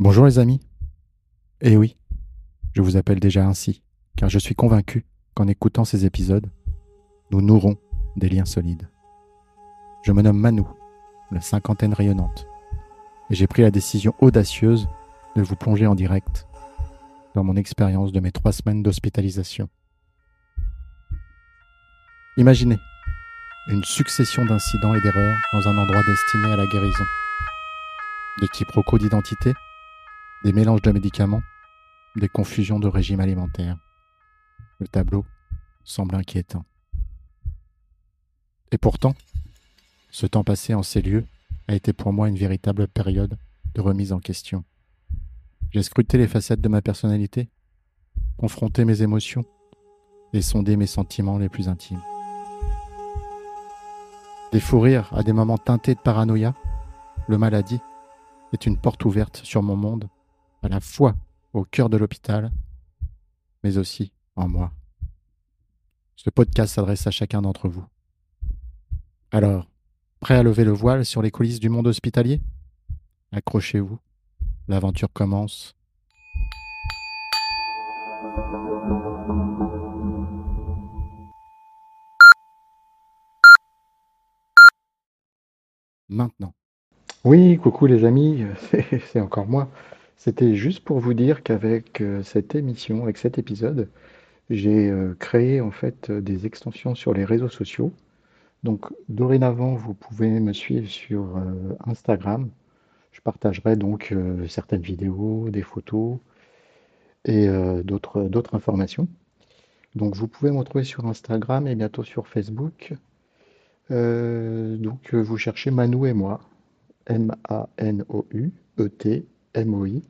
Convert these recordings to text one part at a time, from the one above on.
Bonjour les amis. Eh oui, je vous appelle déjà ainsi, car je suis convaincu qu'en écoutant ces épisodes, nous nourrons des liens solides. Je me nomme Manou, la cinquantaine rayonnante, et j'ai pris la décision audacieuse de vous plonger en direct dans mon expérience de mes trois semaines d'hospitalisation. Imaginez une succession d'incidents et d'erreurs dans un endroit destiné à la guérison. Des quiproquos d'identité, des mélanges de médicaments, des confusions de régime alimentaire. Le tableau semble inquiétant. Et pourtant, ce temps passé en ces lieux a été pour moi une véritable période de remise en question. J'ai scruté les facettes de ma personnalité, confronté mes émotions et sondé mes sentiments les plus intimes. Des fous rires à des moments teintés de paranoïa, le maladie est une porte ouverte sur mon monde, à la fois au cœur de l'hôpital, mais aussi en moi. Ce podcast s'adresse à chacun d'entre vous. Alors, prêt à lever le voile sur les coulisses du monde hospitalier? Accrochez-vous, l'aventure commence. Maintenant. Oui, coucou les amis, c'est encore moi. C'était juste pour vous dire qu'avec euh, cette émission, avec cet épisode, j'ai euh, créé en fait euh, des extensions sur les réseaux sociaux. Donc dorénavant, vous pouvez me suivre sur Instagram. Je partagerai donc certaines vidéos, des photos et d'autres informations. Donc vous pouvez me retrouver sur Instagram et bientôt sur Facebook. donc vous cherchez Manou et moi. M-A-N-O-U-E-T MOI,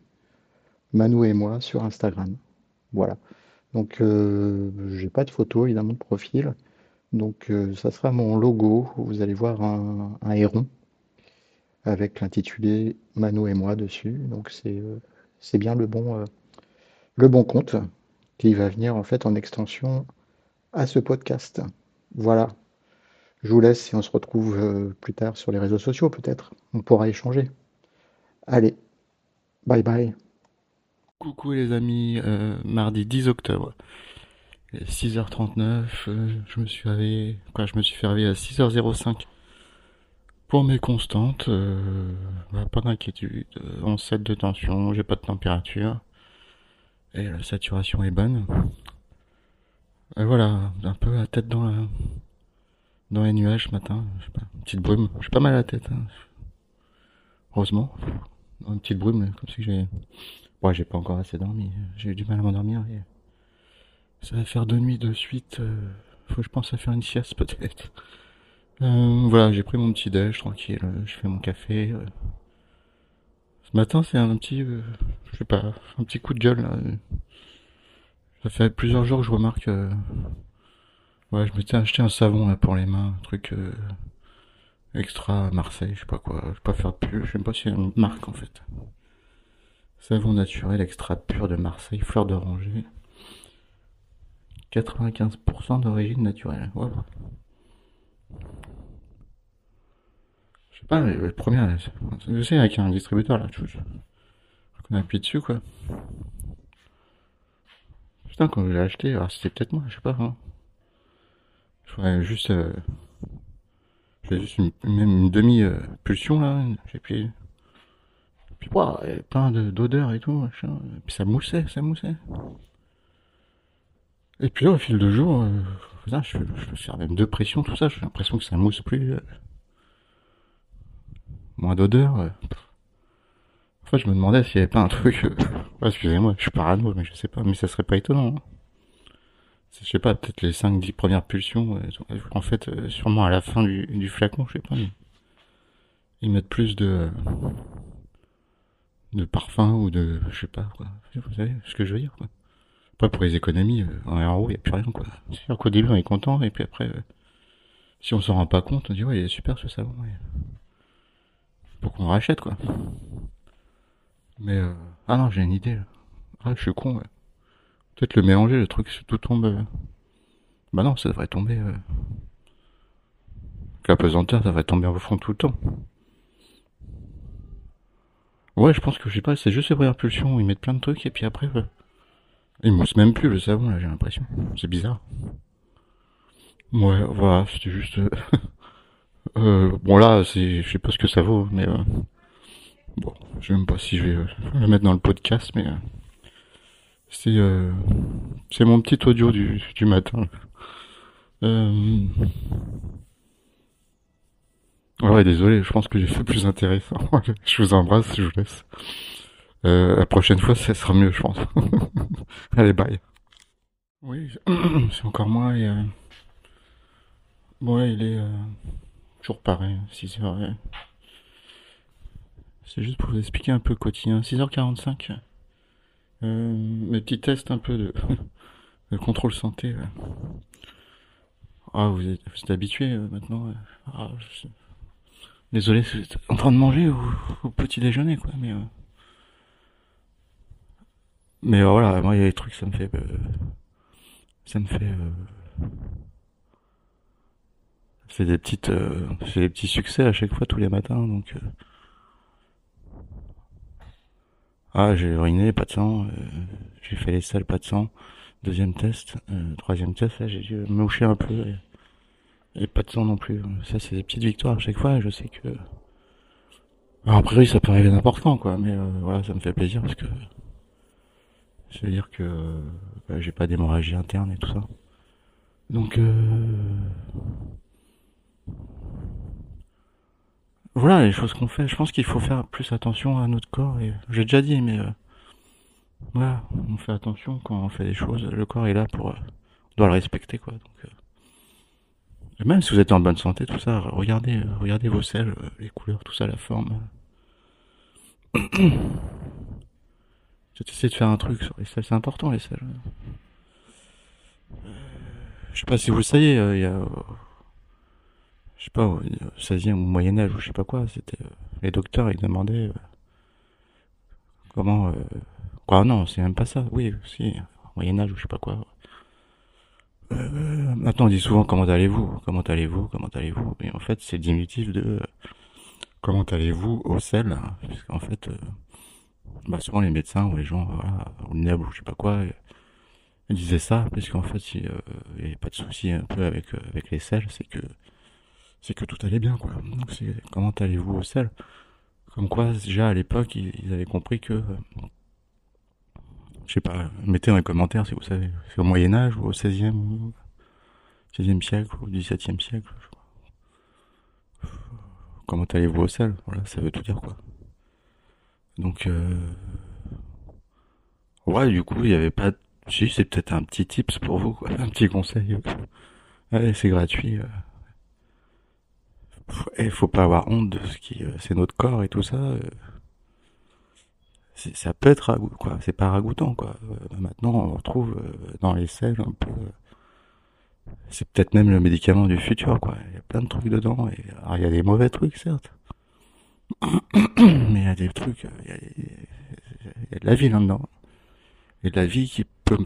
Manu et moi sur Instagram. Voilà. Donc, euh, j'ai pas de photo évidemment de profil. Donc, euh, ça sera mon logo. Vous allez voir un, héron avec l'intitulé Manu et moi dessus. Donc, c'est euh, bien le bon, le bon compte qui va venir en fait en extension à ce podcast. Voilà. Je vous laisse et on se retrouve plus tard sur les réseaux sociaux peut-être. On pourra échanger. Allez, Bye bye. Coucou les amis, euh, mardi 10 octobre. 6h39, euh, je me suis réveillé, quoi, je me suis fait réveiller à 6h05 pour mes constantes, euh, bah, pas d'inquiétude, 11,7 de tension, j'ai pas de température et la saturation est bonne. Et voilà, un peu la tête dans la, dans les nuages ce matin, je sais pas, petite brume, j'ai pas mal à la tête, hein. heureusement une petite brume, comme si j'ai. Ouais, j'ai pas encore assez dormi. J'ai eu du mal à m'endormir. Et... Ça va faire deux nuits de suite. Euh, faut que je pense à faire une sieste peut-être. Euh, voilà, j'ai pris mon petit déj tranquille. Je fais mon café. Euh. Ce matin, c'est un petit, je sais pas, un petit coup de gueule. Là. Ça fait plusieurs jours que je remarque. Ouais, je m'étais acheté un savon là, pour les mains, un truc Extra Marseille, je sais pas quoi, je vais pas faire de je sais pas si c'est une marque en fait. Savon naturel extra pur de Marseille, fleur d'oranger. 95% d'origine naturelle. Je sais pas, le premier, je sais, avec un distributeur là, je, je, on appuie dessus quoi. Putain, quand je l'ai acheté, alors c'était peut-être moi, je sais pas. Hein. Je voudrais juste. Euh, j'ai juste une, même une demi-pulsion là, j'ai puis, puis wow, plein d'odeurs et tout, machin. Et puis ça moussait, ça moussait. Et puis là, au fil de jour, euh, je, je même de pression, tout ça, j'ai l'impression que ça mousse plus. Euh, moins d'odeur. Euh. En fait, je me demandais s'il y avait pas un truc. excusez-moi, je suis parano, mais je sais pas, mais ça serait pas étonnant. Hein je sais pas, peut-être les 5-10 premières pulsions, euh, en fait, euh, sûrement à la fin du, flacon, je sais pas, ils mettent plus de, de parfum ou de, je sais pas, quoi. Vous savez ce que je veux dire, quoi. Après, pour les économies, euh, en haut, il n'y a plus rien, quoi. C'est sûr qu'au début, on est content, et puis après, si on s'en rend pas compte, on dit, ouais, il est super ce savon, ouais. Faut qu'on rachète, quoi. Mais, ah non, j'ai une idée, là. Ah, je suis con, ouais. Peut-être le mélanger, le truc, tout tombe. Euh. Bah non, ça devrait tomber. Euh... La pesanteur, ça devrait tomber au fond tout le temps. Ouais, je pense que je sais pas, c'est juste les premières pulsions, ils mettent plein de trucs et puis après, euh, ils moussent même plus le savon là, j'ai l'impression. C'est bizarre. Ouais, voilà, c'était juste. euh, euh, bon là, je sais pas ce que ça vaut, mais bon, je sais même pas si je vais le mettre dans le podcast, mais c'est, euh, c'est mon petit audio du, du matin. Euh, ouais, désolé, je pense que j'ai fait plus intéressant. je vous embrasse, je vous laisse. Euh, la prochaine fois, ça sera mieux, je pense. Allez, bye. Oui, c'est encore moi et euh, bon, ouais, il est euh, toujours pareil, 6h. C'est juste pour vous expliquer un peu le quotidien. 6h45. Euh, mes petits tests un peu de, de contrôle santé. Ah, vous êtes, vous êtes habitué euh, maintenant. Ah, je- Désolé, vous êtes en train de manger au, petit déjeuner, quoi. Mais, euh, mais euh, voilà, moi, il y a des trucs, ça me fait, euh, ça me fait, c'est des petites, c'est des petits succès à chaque fois tous les matins, donc. Ah, j'ai uriné, pas de sang. euh, j'ai fait les selles, pas de sang. Deuxième test, euh, troisième test, là, j'ai dû moucher un peu et, et pas de sang non plus. Ça, c'est des petites victoires à chaque fois. Je sais que, alors, a priori, ça peut arriver n'importe quand, quoi. Mais euh, voilà, ça me fait plaisir parce que ça veut dire que bah, j'ai pas d'hémorragie interne et tout ça. Donc euh, voilà les choses qu'on fait. Je pense qu'il faut faire plus attention à notre corps. Et j'ai déjà dit, mais euh, voilà, on fait attention quand on fait des choses. Le corps est là pour, euh, on doit le respecter, quoi. Donc euh, et même si vous êtes en bonne santé, tout ça, regardez, euh, regardez vos selles, les couleurs, tout ça, la forme. J'essaie de faire un truc sur les selles, c'est important les selles. Je sais pas si vous le savez, il je sais pas, au 16e ou Moyen-Âge ou je sais pas quoi, c'était, euh, les docteurs ils demandaient euh, comment, euh, quoi, non, c'est même pas ça, oui, si, Moyen-Âge ou je sais pas quoi. Euh, maintenant on dit souvent comment allez-vous, comment allez-vous, comment allez-vous, mais en fait c'est diminutif de comment allez-vous au sel, hein, parce qu'en fait, euh, bah souvent les médecins ou les gens, voilà, ou le ou je sais pas quoi, ils disaient ça, parce qu'en fait, il n'y avait pas de souci un peu avec, avec les selles, c'est que, c'est que tout allait bien, quoi. Donc, c'est comment allez-vous au sel Comme quoi, déjà à l'époque, ils, avaient compris que, euh, je sais pas, mettez dans les commentaires si vous savez, c'est au Moyen-Âge ou au 16e, ou 16e siècle ou au 17e siècle, je crois. Comment allez-vous au sel Voilà, ça veut tout dire, quoi. Donc, euh, ouais, du coup, il n'y avait pas Si, c'est peut-être un petit tips pour vous, quoi. Un petit conseil. Allez, c'est gratuit. euh. Et faut pas avoir honte de ce qui, euh, c'est notre corps et tout ça. euh. Ça peut être ragoût, quoi. C'est pas ragoûtant, quoi. Euh, Maintenant, on retrouve dans les selles un peu. C'est peut-être même le médicament du futur, quoi. Il y a plein de trucs dedans. Et, alors, il y a des mauvais trucs, certes. Mais il y a des trucs. Il y a, il y a de la vie là-dedans. Et de la vie qui peut me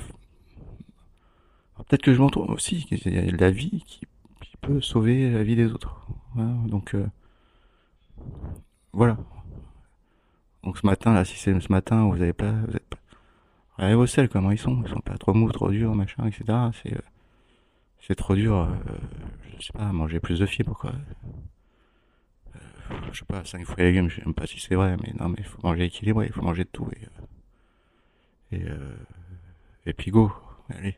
Peut-être que je m'en trompe aussi, qu'il y a de la vie qui peut sauver la vie des autres. Voilà, donc euh, voilà. Donc ce matin, là, si c'est ce matin, vous avez pas, vous êtes pas. Regardez vos selles, comment ils sont. Ils sont pas trop mous, trop durs, machin, etc. C'est, euh, c'est trop dur. euh, je sais pas, manger plus de fibres, quoi. Euh, je sais pas, 5 fruits et légumes, je sais même pas si c'est vrai, mais non, mais il faut manger équilibré, il faut manger de tout. Et, euh, et, et puis go, allez.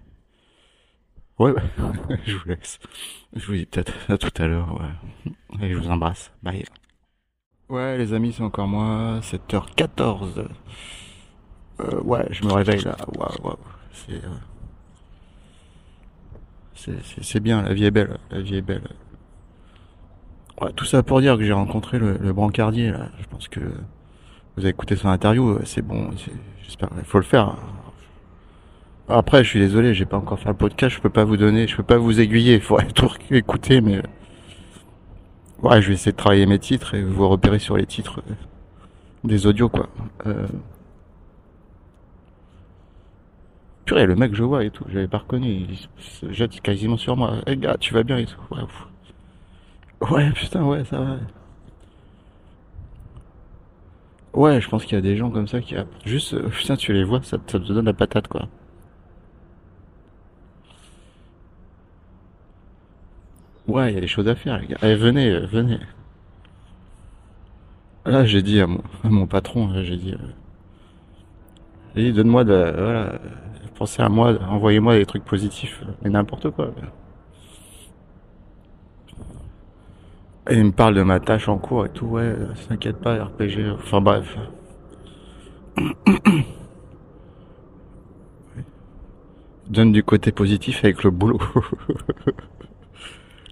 Ouais, ouais. je vous laisse. Je vous dis peut-être à tout à l'heure. Ouais. Et je vous embrasse. Bye. Ouais, les amis, c'est encore moi. 7h14. Euh, ouais, je me réveille là. Waouh, waouh. C'est, euh, c'est, bien. La vie est belle. La vie est belle. Ouais, tout ça pour dire que j'ai rencontré le, le brancardier là. Je pense que vous avez écouté son interview. C'est bon. J'espère. Il faut le faire. Après, je suis désolé, j'ai pas encore fait le podcast, je peux pas vous donner, je peux pas vous aiguiller, il faudrait tout écouter, mais ouais, je vais essayer de travailler mes titres et vous repérer sur les titres euh, des audios, quoi. Euh... Purée, le mec, je vois et tout, j'avais pas reconnu, il se jette quasiment sur moi. Eh gars, tu vas bien et tout. Ouais, ouais putain, ouais, ça va. Ouais, je pense qu'il y a des gens comme ça qui juste, euh, putain, tu les vois, ça te donne la patate, quoi. Ouais, il y a des choses à faire, les gars. Allez, venez, euh, venez. Là, j'ai dit à mon, patron, là, j'ai dit, euh, dit, donne-moi de, voilà, euh, pensez à moi, envoyez-moi des trucs positifs, euh, mais n'importe quoi. Et il me parle de ma tâche en cours et tout, ouais, euh, t'inquiète pas, RPG, enfin bref. Donne du côté positif avec le boulot.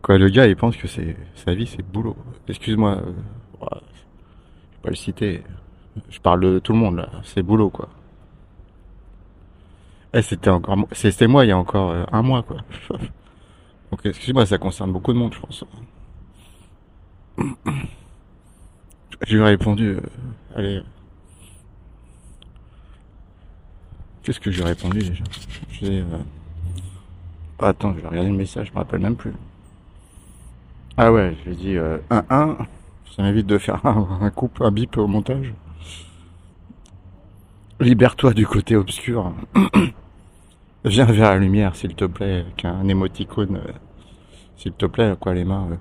Quoi, le gars, il pense que c'est sa vie, c'est boulot. Excuse-moi, euh, je vais pas le citer. Je parle de tout le monde là, c'est boulot quoi. Eh, c'était encore, c'était moi il y a encore euh, un mois quoi. Donc excuse-moi, ça concerne beaucoup de monde, je pense. Je lui ai répondu, euh, allez, qu'est-ce que je lui ai répondu déjà? Je lui ai, euh, attends, je vais regarder le message, je me rappelle même plus. Ah ouais, je lui ai dit euh, 1-1, ça m'évite de faire un, un un bip au montage. Libère-toi du côté obscur. Viens vers la lumière, s'il te plaît, avec un émoticône, euh, s'il te plaît, quoi, les mains, euh,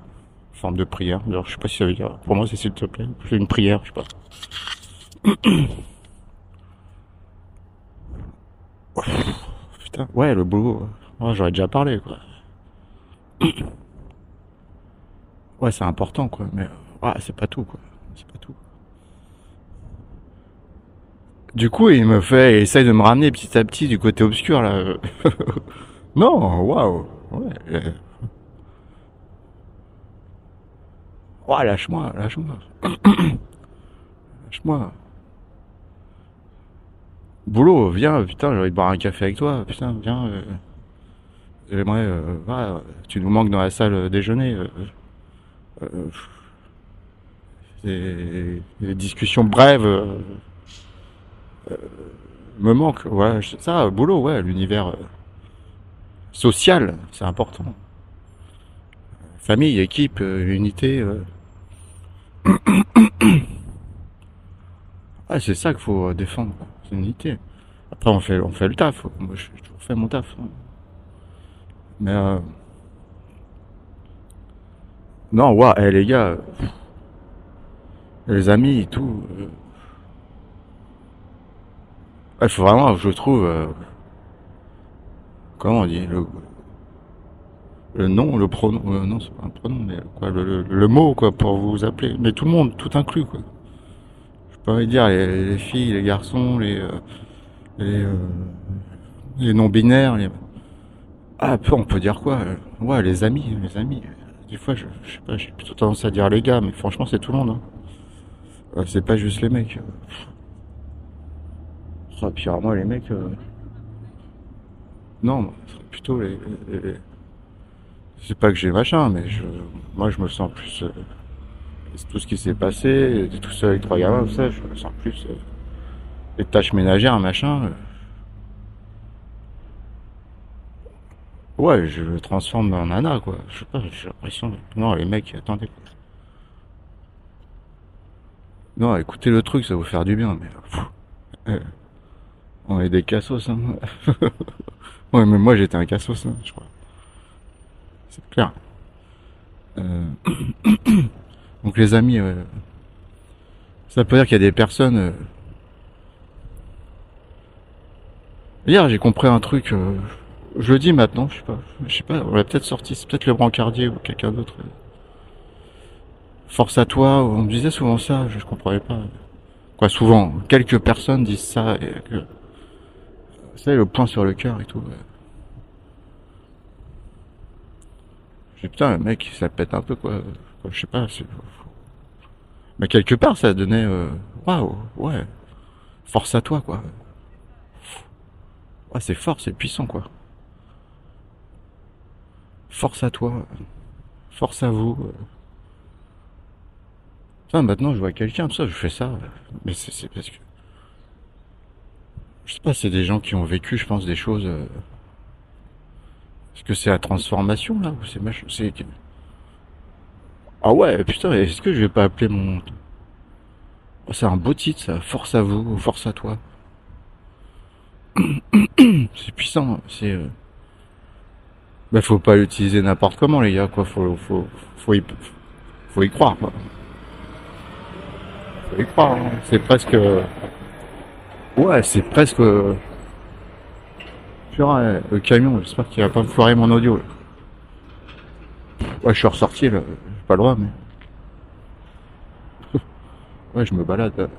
forme de prière. Alors, je sais pas si ça veut dire, pour moi, c'est s'il te plaît. Fais une prière, je sais pas. Putain, ouais, le boulot, euh, ouais, j'aurais déjà parlé, quoi. Ouais, c'est important, quoi, mais, ouais, c'est pas tout, quoi. C'est pas tout. Du coup, il me fait, il essaye de me ramener petit à petit du côté obscur, là. Non, waouh, ouais, euh, lâche-moi, lâche-moi, lâche-moi. Boulot, viens, putain, j'ai envie de boire un café avec toi, putain, viens, euh, j'aimerais, euh, tu nous manques dans la salle déjeuner, des, des discussions brèves, euh, me manquent, je- ça, boulot, ouais, l'univers euh, social, c'est important. Famille, équipe, euh, unité, euh, ah, c'est ça qu'il faut euh, défendre, c'est l'unité. Après, on fait, on fait le taf, moi, j'ai toujours fait mon taf, hein. mais, euh, non, ouais, eh, les gars, les amis et tout, euh, il faut vraiment, je trouve, euh, comment on dit, le, nom, le pronom, euh, non, c'est pas un pronom, mais quoi, le, mot, quoi, pour vous appeler. Mais tout le monde, tout inclus, quoi. Je peux pas dire les, les filles, les garçons, les, euh, les, les non-binaires, les... Ah, on peut dire quoi? Ouais, les amis, les amis. Des fois, je, sais pas, j'ai plutôt tendance à dire les gars, mais franchement, c'est tout le monde, hein. Euh, c'est pas juste les mecs. Ah, puis alors, moi, les mecs, euh, non, plutôt les, C'est pas que j'ai machin, mais je, moi, je me sens plus... euh, tout ce qui s'est passé, tout ça avec trois gamins, tout ça, je me sens plus... les tâches ménagères, machin. euh, ouais, je le transforme en nana, quoi. Je sais pas, j'ai l'impression... Non, les mecs, attendez. Non, écoutez le truc, ça va vous faire du bien, mais... euh, on est des cassos, hein. Ouais, mais moi, j'étais un cassos, hein, je crois. C'est clair. Euh, Donc les amis, euh, ça peut dire qu'il y a des personnes... euh, Hier, j'ai compris un truc. Je le dis maintenant, je sais pas. Je sais pas, on l'a peut-être sorti, c'est peut-être le brancardier ou quelqu'un d'autre. Force à toi, on me disait souvent ça, je, comprenais pas. Quoi, souvent, quelques personnes disent ça et que... Savez, le point sur le cœur et tout. dis, putain, le mec, ça pète un peu, quoi. Quoi, je sais pas, c'est... Mais quelque part, ça donnait... euh, Waouh, ouais. Force à toi, quoi. Ouais, c'est fort, c'est puissant, quoi. Force à toi. Force à vous. euh. Putain, maintenant, je vois quelqu'un, tout ça, je fais ça. Mais c'est parce que... Je sais pas, c'est des gens qui ont vécu, je pense, des choses... euh, Est-ce que c'est la transformation, là Ou c'est machin C'est... Ah ouais, putain, est-ce que je vais pas appeler mon... Oh, c'est un beau titre, ça. Force à vous, force à toi. c'est puissant, c'est... Euh... Bah, faut pas l'utiliser n'importe comment, les gars, quoi. Faut, faut, faut y, faut y croire, quoi. Faut y croire, hein. C'est presque... Ouais, c'est presque... Purée, le camion, j'espère qu'il va pas me foirer mon audio, là. Ouais, je suis ressorti, là. J'ai pas le droit, mais... Ouais, je me balade.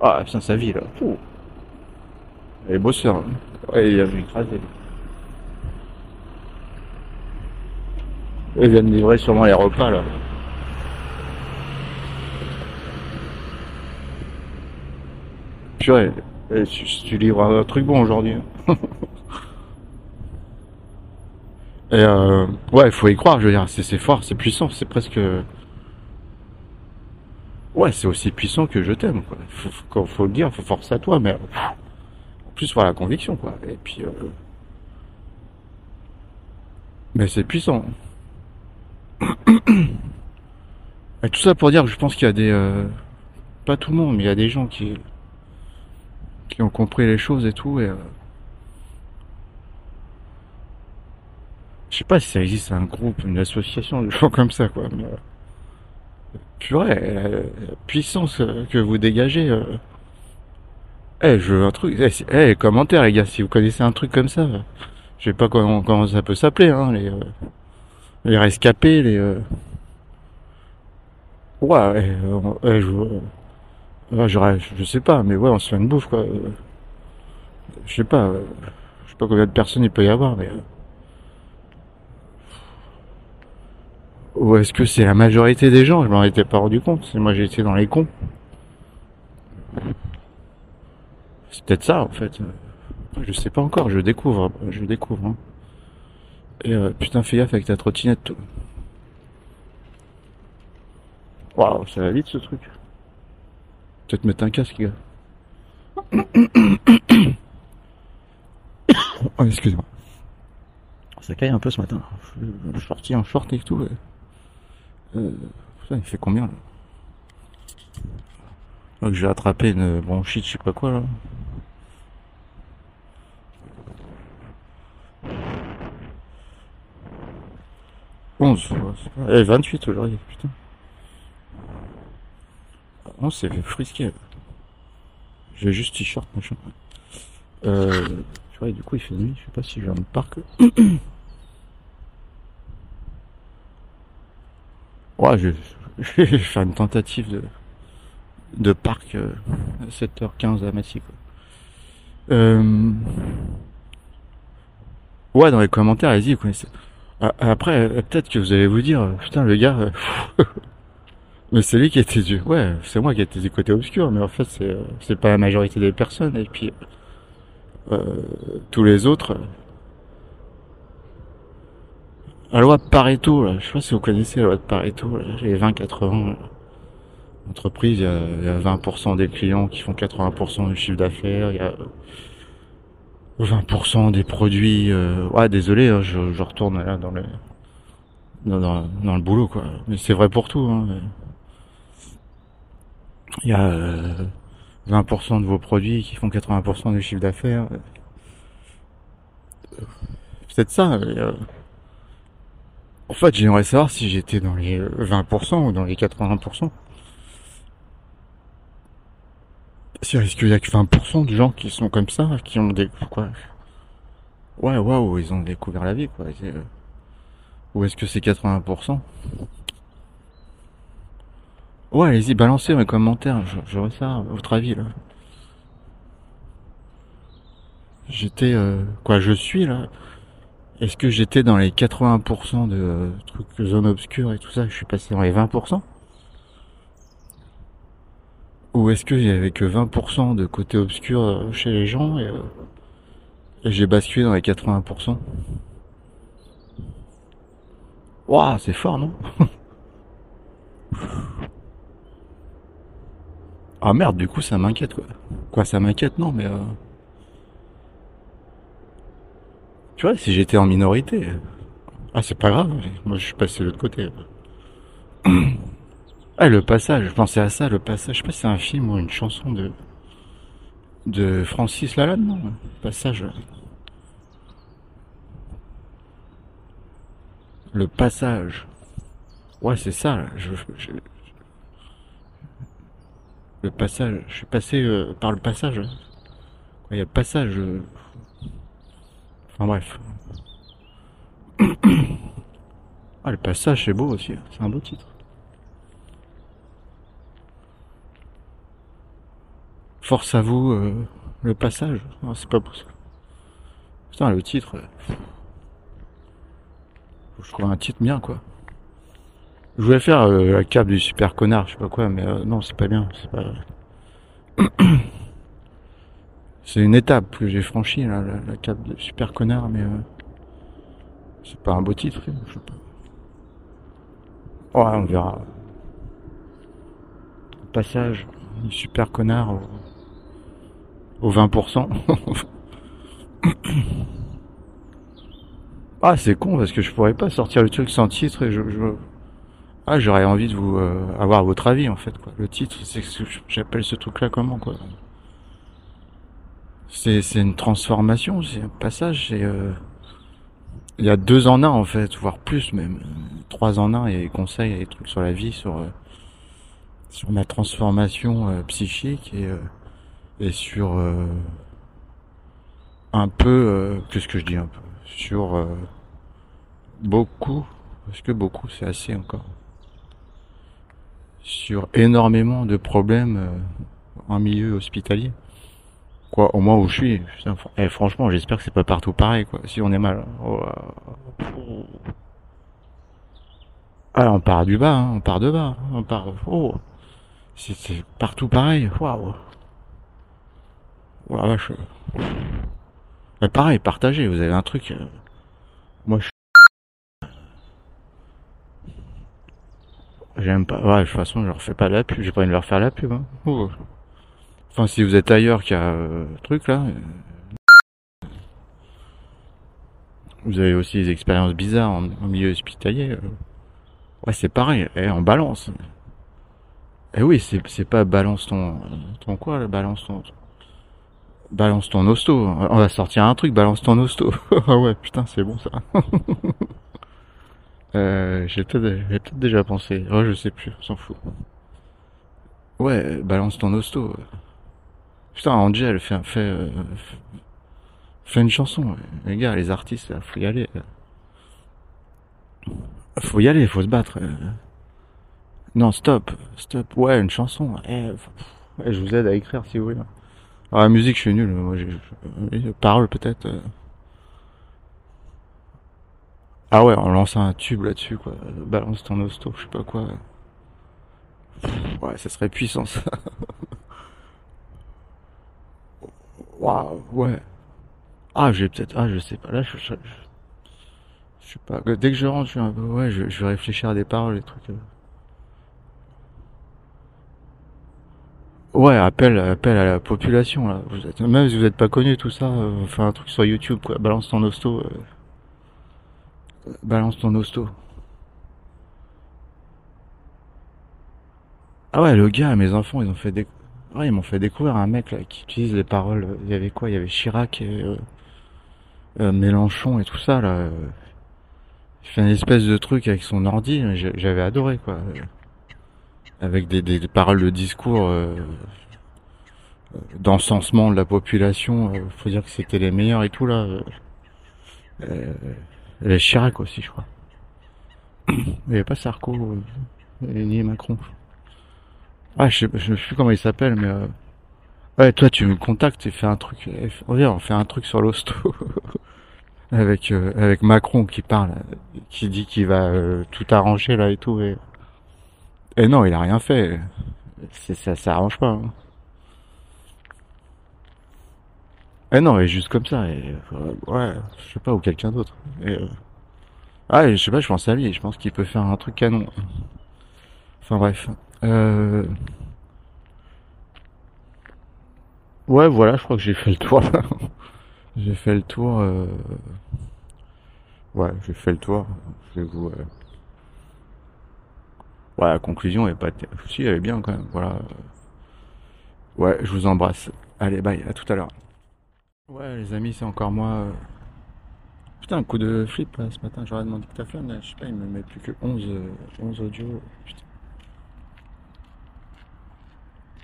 Ah, putain, sa vie, là. Elle est bosseur. Hein. Ouais, il a écrasé. Ils viennent livrer sûrement les repas, là. Purée, eh, tu, tu livres un truc bon aujourd'hui. Hein. Et euh, ouais, il faut y croire, je veux dire, c'est fort, c'est puissant, c'est presque... Ouais, c'est aussi puissant que je t'aime, quoi. Faut, faut, le dire, faut forcer à toi, mais en plus voir la conviction, quoi. Et puis, euh... mais c'est puissant. Et tout ça pour dire que je pense qu'il y a des, euh... pas tout le monde, mais il y a des gens qui, qui ont compris les choses et tout, euh... je sais pas si ça existe un groupe, une association de gens comme ça, quoi. Mais, euh, la puissance que vous dégagez. Eh, je veux un truc. Eh, eh, commentaire, les gars, si vous connaissez un truc comme ça. Je sais pas comment, comment ça peut s'appeler, hein, les. Les rescapés, les. Euh... Ouais, je, ouais, je, sais pas, mais ouais, on se fait une bouffe, quoi. Je sais pas, je sais pas combien de personnes il peut y avoir, mais. Ou est-ce que c'est la majorité des gens? Je m'en étais pas rendu compte. Moi été dans les cons. C'est peut-être ça en fait. Je sais pas encore, je découvre. Je découvre. Hein. Et euh, putain fais gaffe avec ta trottinette. Tout. Waouh, ça va vite ce truc. Peut-être mettre un casque, gars. oh, excuse-moi. Ça caille un peu ce matin. Je suis sorti en short et tout. Euh, ça, il fait combien là? Donc j'ai attrapé une bronchite, je sais pas quoi là. Onze, eh, 28 aujourd'hui, putain. Non, c'est frisqué. J'ai juste t-shirt, machin. Euh, tu vois, du coup, il fait nuit, je sais pas si viens de parc. Ouais, je, je vais faire une tentative de, de parc euh, à 7h15 à Massy. Quoi. Euh... Ouais, dans les commentaires, allez-y, quoi. Après, peut-être que vous allez vous dire, putain, le gars, mais c'est lui qui était du, ouais, c'est moi qui étais du côté obscur, mais en fait, c'est, c'est pas la majorité des personnes, et puis, euh, tous les autres, la loi de Pareto, là, je sais pas si vous connaissez la loi de Pareto, les 20-80 entreprises, il y, a, 20% des clients qui font 80% du chiffre d'affaires, il y a 20% des produits. Euh, ouais, désolé, hein, je, je, retourne là dans le dans, dans, le boulot, quoi. Mais c'est vrai pour tout. Hein, il y a euh, 20% de vos produits qui font 80% du chiffre d'affaires. C'est peut-être ça. Euh, en fait, j'aimerais savoir si j'étais dans les 20% ou dans les 80%. Si est-ce qu'il y a que 20% de gens qui sont comme ça, qui ont des quoi Ouais, waouh, ils ont découvert la vie quoi. Ou est-ce que c'est 80% Ouais, allez-y, balancez mes commentaires, je ça, votre avis là. J'étais euh, quoi, je suis là est-ce que j'étais dans les 80% de trucs zone obscure et tout ça, je suis passé dans les 20% Ou est-ce que avait que 20% de côté obscur euh, chez les gens et, euh, et j'ai basculé dans les 80% Waouh, c'est fort, non? Ah merde, du coup ça m'inquiète quoi. Quoi, ça m'inquiète? Non, mais... Euh... Tu vois, si j'étais en minorité, ah c'est pas grave, moi je suis passé de l'autre côté. Ah, le passage, je pensais à ça, le passage. Je sais pas si c'est un film ou une chanson de. de Francis Lalanne, non? Passage. Le passage. Ouais, c'est ça. là. Je, le passage. Je suis passé euh, par le passage. Il y a le passage. euh. Enfin bref. Ah, le passage, c'est beau aussi. hein. C'est un beau titre. Force à vous, euh, le passage. Non, c'est pas ça. Putain, le titre. euh, Faut que je trouve un titre bien, quoi. Je voulais faire euh, la cape du super connard, je sais pas quoi, mais non, c'est pas bien. C'est pas. C'est une étape que j'ai franchie, là, la, cape de super connard, mais c'est pas un beau titre, je sais pas. Ouais, on verra. Passage du super connard au, au 20%. ah, c'est con parce que je pourrais pas sortir le truc sans titre et je, ah, j'aurais envie de vous euh, avoir votre avis en fait quoi. Le titre, c'est ce que j'appelle ce truc-là comment quoi. C'est c'est une transformation, c'est un passage, c'est euh, il y a deux en un en fait, voire plus même, trois en un. Des conseils, des trucs sur la vie, sur euh, sur ma transformation euh, psychique et et sur euh, un peu euh, qu'est-ce que je dis un peu? Sur euh, beaucoup est-ce que beaucoup c'est assez encore. Sur énormément de problèmes en milieu hospitalier. Quoi au moins où je suis Putain, eh, franchement j'espère que c'est pas partout pareil quoi. Si on est mal oh, ah on part du bas hein, on part de bas on part oh. C'est partout pareil waouh oh la vache Mais pareil partagez vous avez un truc euh, moi je J'aime pas. Ouais, de toute façon, je leur fais pas la pub. J'ai pas envie de leur faire la pub. Hein. Oh. Enfin, si vous êtes ailleurs qu'il y a euh, truc là, euh, vous avez aussi des expériences bizarres en, en milieu hospitalier. euh. Ouais, c'est pareil. Eh, on balance. Eh oui, c'est c'est pas balance ton ton quoi là, balance ton balance ton hosto. On va sortir un truc, balance ton hosto. Ah ouais, putain, c'est bon ça. Euh, j'ai peut-être déjà pensé. Ouais, je sais plus, on s'en fout. Ouais, balance ton hosto. Putain, Angel fait, euh, fait une chanson. Les gars, les artistes, faut y aller. Faut y aller, faut se battre. Non, stop, stop. Ouais, une chanson. Eh, ouais, je vous aide à écrire si vous voulez. Alors, la musique, je suis nul. Moi, euh, parole peut-être. euh. Ah ouais, on lance un tube là-dessus, quoi. Balance ton hosto, je sais pas quoi. Ouais, ça serait puissant, ça. Waouh, ouais. Ah, j'ai peut-être, ah, je sais pas. Là, je, je, je- sais pas. Dès que je rentre, je suis un peu, ouais, je, je vais réfléchir à des paroles, des trucs. Ouais, appel, appel à la population, là. Vous êtes, même si vous êtes pas connu, tout ça, euh, on fait un truc sur YouTube, quoi. Balance ton hosto, euh, balance ton hosto. Ah ouais, le gars, mes enfants, ils ont fait des... Ouais, ils m'ont fait découvrir un mec là qui utilise les paroles. Il y avait quoi? Il y avait Chirac et euh, euh, Mélenchon et tout ça là. euh. Il fait une espèce de truc avec son ordi. J'avais adoré quoi. Avec des, des, des paroles de discours euh, d'encensement de la population. euh, faut dire que c'était les meilleurs et tout là. Euh, euh, les Chirac aussi, je crois. Il n'y avait pas Sarko euh, ni Macron. Ah, je sais, je sais plus comment il s'appelle, mais euh, ouais, toi tu me contactes et fais un truc. On on fait un truc sur l'hosto avec avec Macron qui parle, qui dit qu'il va tout arranger là et tout. Et, et non, il a rien fait. C'est ça, ça arrange pas. hein. Et non, et juste comme ça. Et, euh, ouais, je sais pas ou quelqu'un d'autre. Euh, ah, et je sais pas, je pense à lui. Je pense qu'il peut faire un truc canon. Enfin bref. Euh, Ouais, voilà, je crois que j'ai fait le tour. J'ai fait le tour. euh, Ouais, j'ai fait le tour. Je vais vous. Euh, la conclusion est pas... Si, elle est bien quand même, voilà. Ouais, je vous embrasse. Allez, bye, à tout à l'heure. Ouais, les amis, c'est encore moi. euh. Putain, un coup de flip là, ce matin, j'aurais demandé que ta flamme, je sais pas, il me met plus que 11, euh, 11 audios. Putain.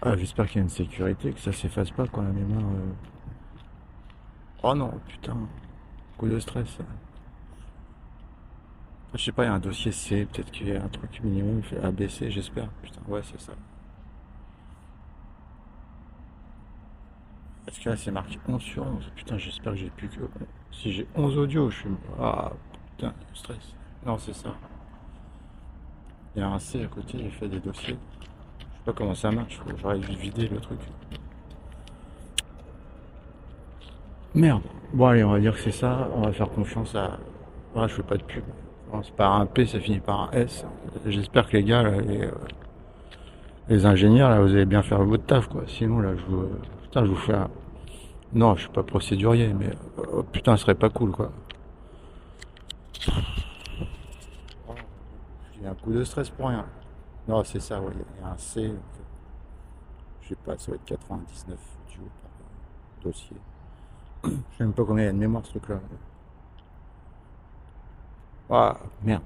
Ah, j'espère qu'il y a une sécurité, que ça s'efface pas quand la mémoire. euh. Oh non, putain, coup de stress. Je sais pas, il y a un dossier C, peut-être qu'il y a un truc minimum, fait ABC, j'espère. Putain, ouais, c'est ça. Parce que là, c'est marqué 11 sur 11. Putain, j'espère que j'ai plus que. Si j'ai 11 audios, je suis. Ah, putain, stress. Non, c'est ça. Il y a un C à côté, il fait des dossiers. Je sais pas comment ça marche, j'aurais dû vider le truc. Merde. Bon, allez, on va dire que c'est ça. On va faire confiance à. Ah, je fais pas de pub. Par un P, ça finit par un S. J'espère que les gars, là, les, euh, les ingénieurs, là, vous allez bien faire votre taf, quoi. Sinon, là, je vous. Putain, je vous fais un. Non, je suis pas procédurier, mais. euh, putain, ce serait pas cool, quoi. J'ai un coup de stress pour rien. Non, c'est ça, ouais. Il y a un C. euh, Je sais pas, ça va être 99 audio par euh, dossier. Je sais même pas combien il y a de mémoire ce truc-là. Ah, merde.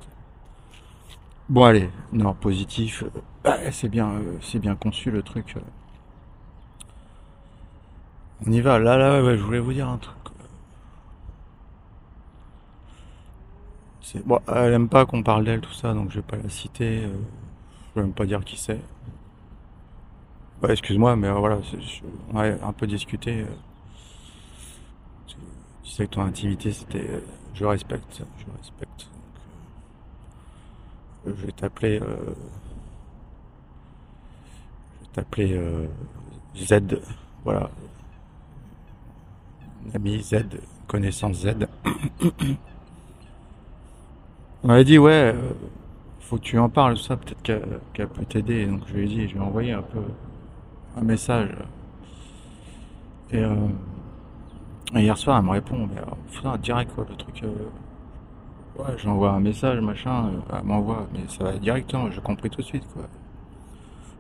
Bon, allez, non, positif. euh, c'est bien, euh, c'est bien conçu le truc. euh. On y va. Là, là, ouais, je voulais vous dire un truc. Bon, elle aime pas qu'on parle d'elle, tout ça, donc je vais pas la citer. je vais même pas dire qui c'est. Excuse-moi, mais voilà, on a un peu discuté. Tu sais que ton intimité, c'était. je respecte, je respecte. Je vais t'appeler. euh, je vais t'appeler euh, Z. Voilà. Ami Z, connaissance Z. On m'a dit, ouais, euh, faut que tu en parles, ça, peut-être qu'elle peut t'aider. Donc je lui ai dit, je ai envoyé un peu un message. Et, euh, et hier soir, elle me répond, mais putain, direct, quoi, le truc. Ouais, j'envoie un message, machin, euh, elle m'envoie, mais ça va directement, j'ai compris tout de suite, quoi.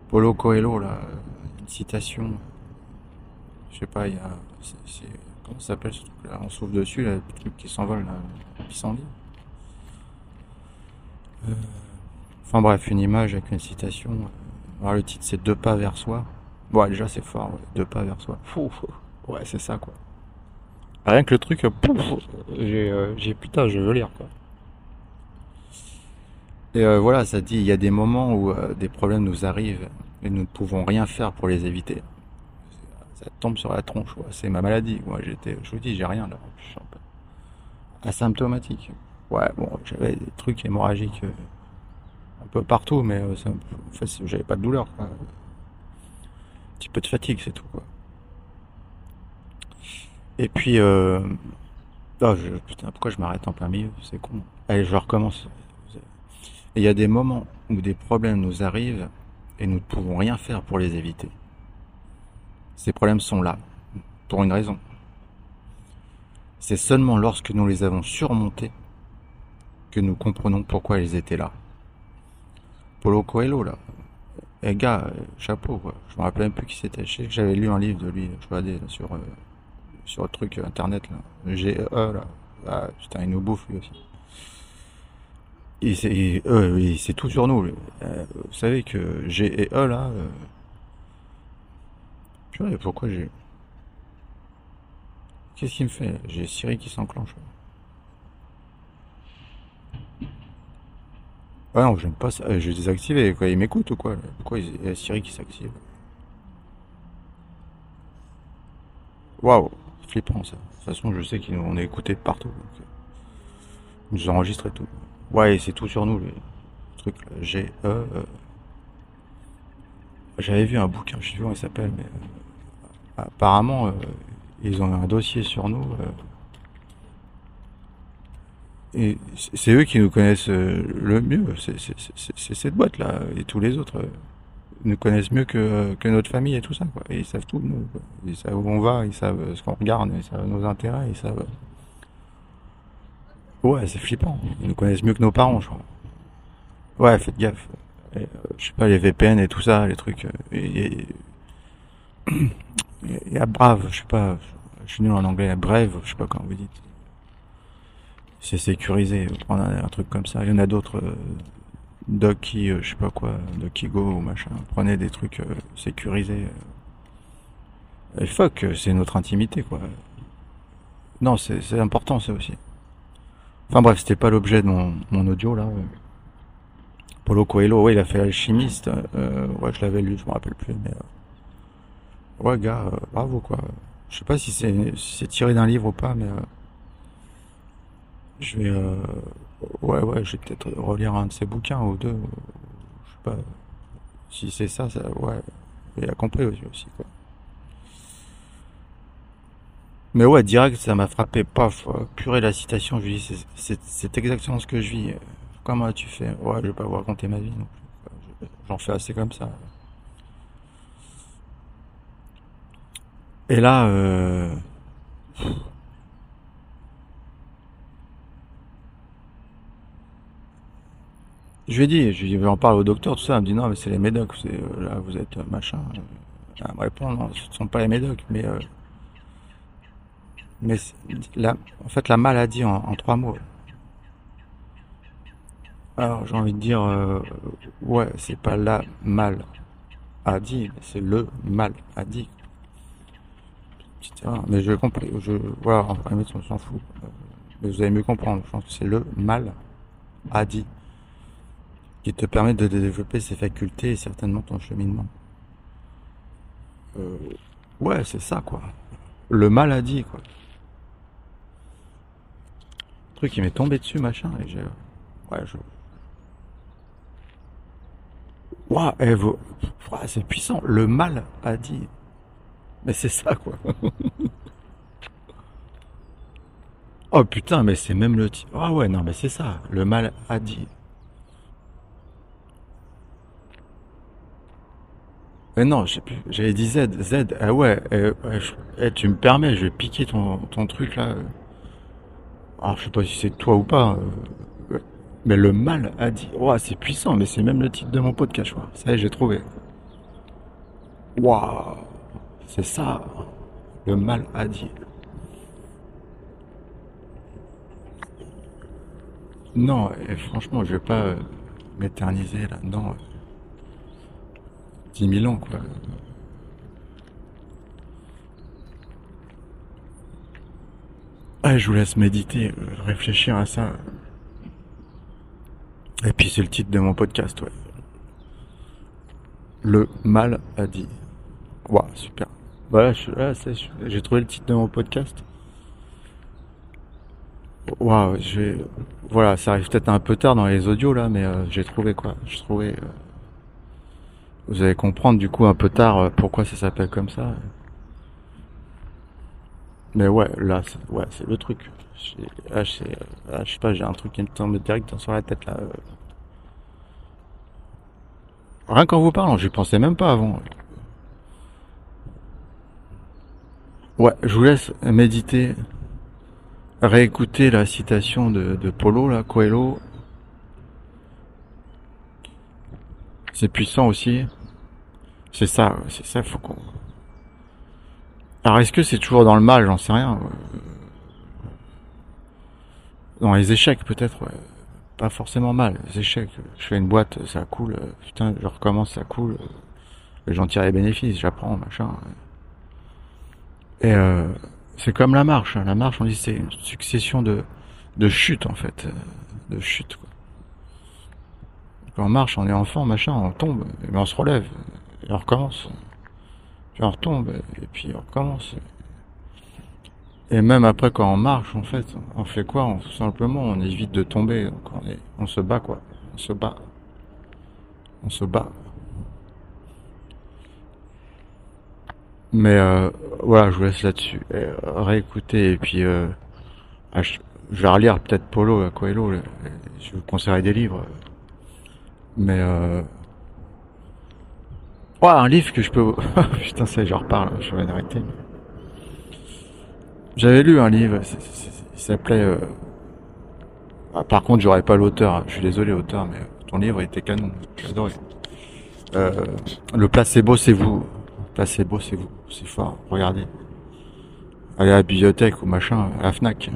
Paulo Coelho, là, euh, une citation. Je sais pas, il y a. c'est- comment ça s'appelle ce truc-là? On souffle dessus, là, le truc qui s'envole, là, qui s'enlise. Euh, Enfin bref, une image avec une citation. Alors le titre c'est Deux pas vers soi. Bon, déjà c'est fort, ouais. Deux pas vers soi. Fou, fou. Ouais, c'est ça quoi. Rien que le truc, pouf, j'ai, euh, j'ai putain, je veux lire quoi. Et euh, voilà, ça dit, il y a des moments où euh, des problèmes nous arrivent et nous ne pouvons rien faire pour les éviter. Ça tombe sur la tronche, c'est ma maladie. Moi j'étais, je vous dis, j'ai rien là. Je suis un peu asymptomatique. Ouais, bon, j'avais des trucs hémorragiques euh, un peu partout, mais euh, j'avais pas de douleur. Quoi. Un petit peu de fatigue, c'est tout. Quoi. Et puis, euh... ah, je- putain, pourquoi je m'arrête en plein milieu? C'est con. Allez, je recommence. Et il y a des moments où des problèmes nous arrivent et nous ne pouvons rien faire pour les éviter. Ces problèmes sont là, pour une raison. C'est seulement lorsque nous les avons surmontés que nous comprenons pourquoi ils étaient là. Paulo Coelho, là. Eh gars, chapeau, quoi. Je me rappelle même plus qui c'était. Je sais que j'avais lu un livre de lui, je regardais là, sur, euh, sur le truc internet, là. GE, là. Ah, putain, il nous bouffe, lui aussi. Il sait, euh, tout sur nous. Euh, vous savez que G et E, là... Euh... Purée, pourquoi j'ai... Qu'est-ce qu'il me fait? J'ai Siri qui s'enclenche. Ouais, non, j'aime pas ça. J'ai désactivé, quoi. Il m'écoute ou quoi Pourquoi il y a Siri qui s'active? Waouh, flippant ça. De toute façon, je sais qu'on est écouté partout. euh, Il nous enregistre et tout. Ouais, c'est tout sur nous, le truc là. G, E. euh. J'avais vu un bouquin, je sais plus comment il s'appelle, mais euh, apparemment, euh, ils ont un dossier sur nous. euh, et c'est eux qui nous connaissent le mieux. C'est cette boîte-là. Et tous les autres nous connaissent mieux que, que notre famille et tout ça. Quoi. Et ils savent tout de nous. Ils savent où on va, ils savent ce qu'on regarde, ils savent nos intérêts, ils savent... Ouais, c'est flippant. Ils nous connaissent mieux que nos parents, je crois. Ouais, faites gaffe. Et, je sais pas, les VPN et tout ça, les trucs. Et, il y a Brave, je sais pas, je suis nul en anglais, Brave, je sais pas comment vous dites. C'est sécurisé, prendre un, truc comme ça. Il y en a d'autres, euh, Doki, je sais pas quoi, Go ou machin. Prenez des trucs sécurisés. Et fuck, c'est notre intimité, quoi. Non, c'est important, ça aussi. Enfin bref, c'était pas l'objet de mon, mon, audio, là. Paulo Coelho, ouais, il a fait Alchimiste. Euh, ouais, je l'avais lu, je me rappelle plus, mais... Euh, ouais, gars, euh, bravo, quoi. Je sais pas si c'est si tiré d'un livre ou pas, mais... je vais... ouais, ouais, je vais peut-être relire un de ses bouquins ou deux. je sais pas... Si c'est ça, ça... Ouais, il a compris aussi, aussi quoi. Mais ouais, direct, ça m'a frappé. Paf, purée la citation. Je lui dis, c'est exactement ce que je vis. Comment tu fais Ouais, je vais pas vous raconter ma vie non plus. J'en fais assez comme ça. Et là, euh... je lui ai dit, je lui ai en parle au docteur, tout ça. Elle me dit non, mais c'est les médocs. Euh, là, vous êtes machin. Elle me répond non, ce ne sont pas les médocs, mais euh, mais la, en fait, la maladie en, trois mots. Alors, j'ai envie de dire, euh, ouais, c'est pas la mal a dit, c'est le mal. Mais je comprends, je, voilà, en on s'en fout. Euh, mais vous allez mieux comprendre. Je pense que c'est le mal a dit qui te permet de développer ses facultés et certainement ton cheminement. Euh, ouais, c'est ça, quoi. Le mal a dit, quoi truc il m'est tombé dessus machin et j'ai ouais je Waouh, eh, c'est puissant. Le mal a dit. Mais c'est ça, quoi. oh putain, mais c'est même le. Ah ouais, non, mais c'est ça. Le mal a dit. Mais non, j'avais dit Z. Z, ah ouais, eh, eh, tu me permets, je vais piquer ton truc là. Alors je sais pas si c'est toi ou pas, euh, mais le mal a dit. C'est puissant, mais c'est même le titre de mon podcast, je crois. Ça y est, j'ai trouvé. Waouh, c'est ça. Le mal a dit. Non, et franchement, je vais pas euh, m'éterniser là-dedans. 10 000 ans, quoi. Ah, je vous laisse méditer, euh, réfléchir à ça. Et puis c'est le titre de mon podcast, ouais. Le mal a dit. Waouh, super. Voilà, j'ai trouvé le titre de mon podcast. Waouh, j'ai, voilà, ça arrive peut-être un peu tard dans les audios là, mais euh, j'ai trouvé quoi. J'ai trouvé. Euh, vous allez comprendre du coup un peu tard pourquoi ça s'appelle comme ça. Mais ouais, là, c'est, ouais, c'est le truc. Là, je sais pas, j'ai un truc qui me tombe direct sur la tête là. Rien qu'en vous parlant, j'y pensais même pas avant. Ouais, je vous laisse méditer, réécouter la citation de, de Polo, là, Coelho. C'est puissant aussi. C'est ça, c'est ça, faut qu'on alors est-ce que c'est toujours dans le mal? J'en sais rien. Dans les échecs peut-être. Pas forcément mal. Les échecs, je fais une boîte, ça coule. Putain, je recommence, ça coule. J'en tire les bénéfices, j'apprends, machin. Et euh, c'est comme la marche. Hein. La marche, on dit c'est une succession de, de chutes en fait. De chutes quoi. Quand on marche, on est enfant, machin, on tombe, mais on se relève. Et on recommence. On retombe, et puis on recommence. Et même après, quand on marche, en fait, on fait quoi? On, simplement, on évite de tomber. Donc on, est, on se bat, quoi. On se bat. On se bat. Mais euh, voilà, je vous laisse là-dessus. Euh, et puis euh, je, vais relire peut-être Polo, Coelho. Je vous conseillerais des livres. Mais... Euh, Oh, un livre que je peux... Putain, ça, je reparle, je vais arrêter. J'avais lu un livre, il s'appelait... Euh, ah, par contre, j'aurais pas l'auteur, je suis désolé, auteur, mais ton livre était canon. J'ai adoré. Euh, le placebo, c'est vous. Le placebo, c'est vous. C'est fort. Regardez. Allez à la bibliothèque ou machin, à la FNAC.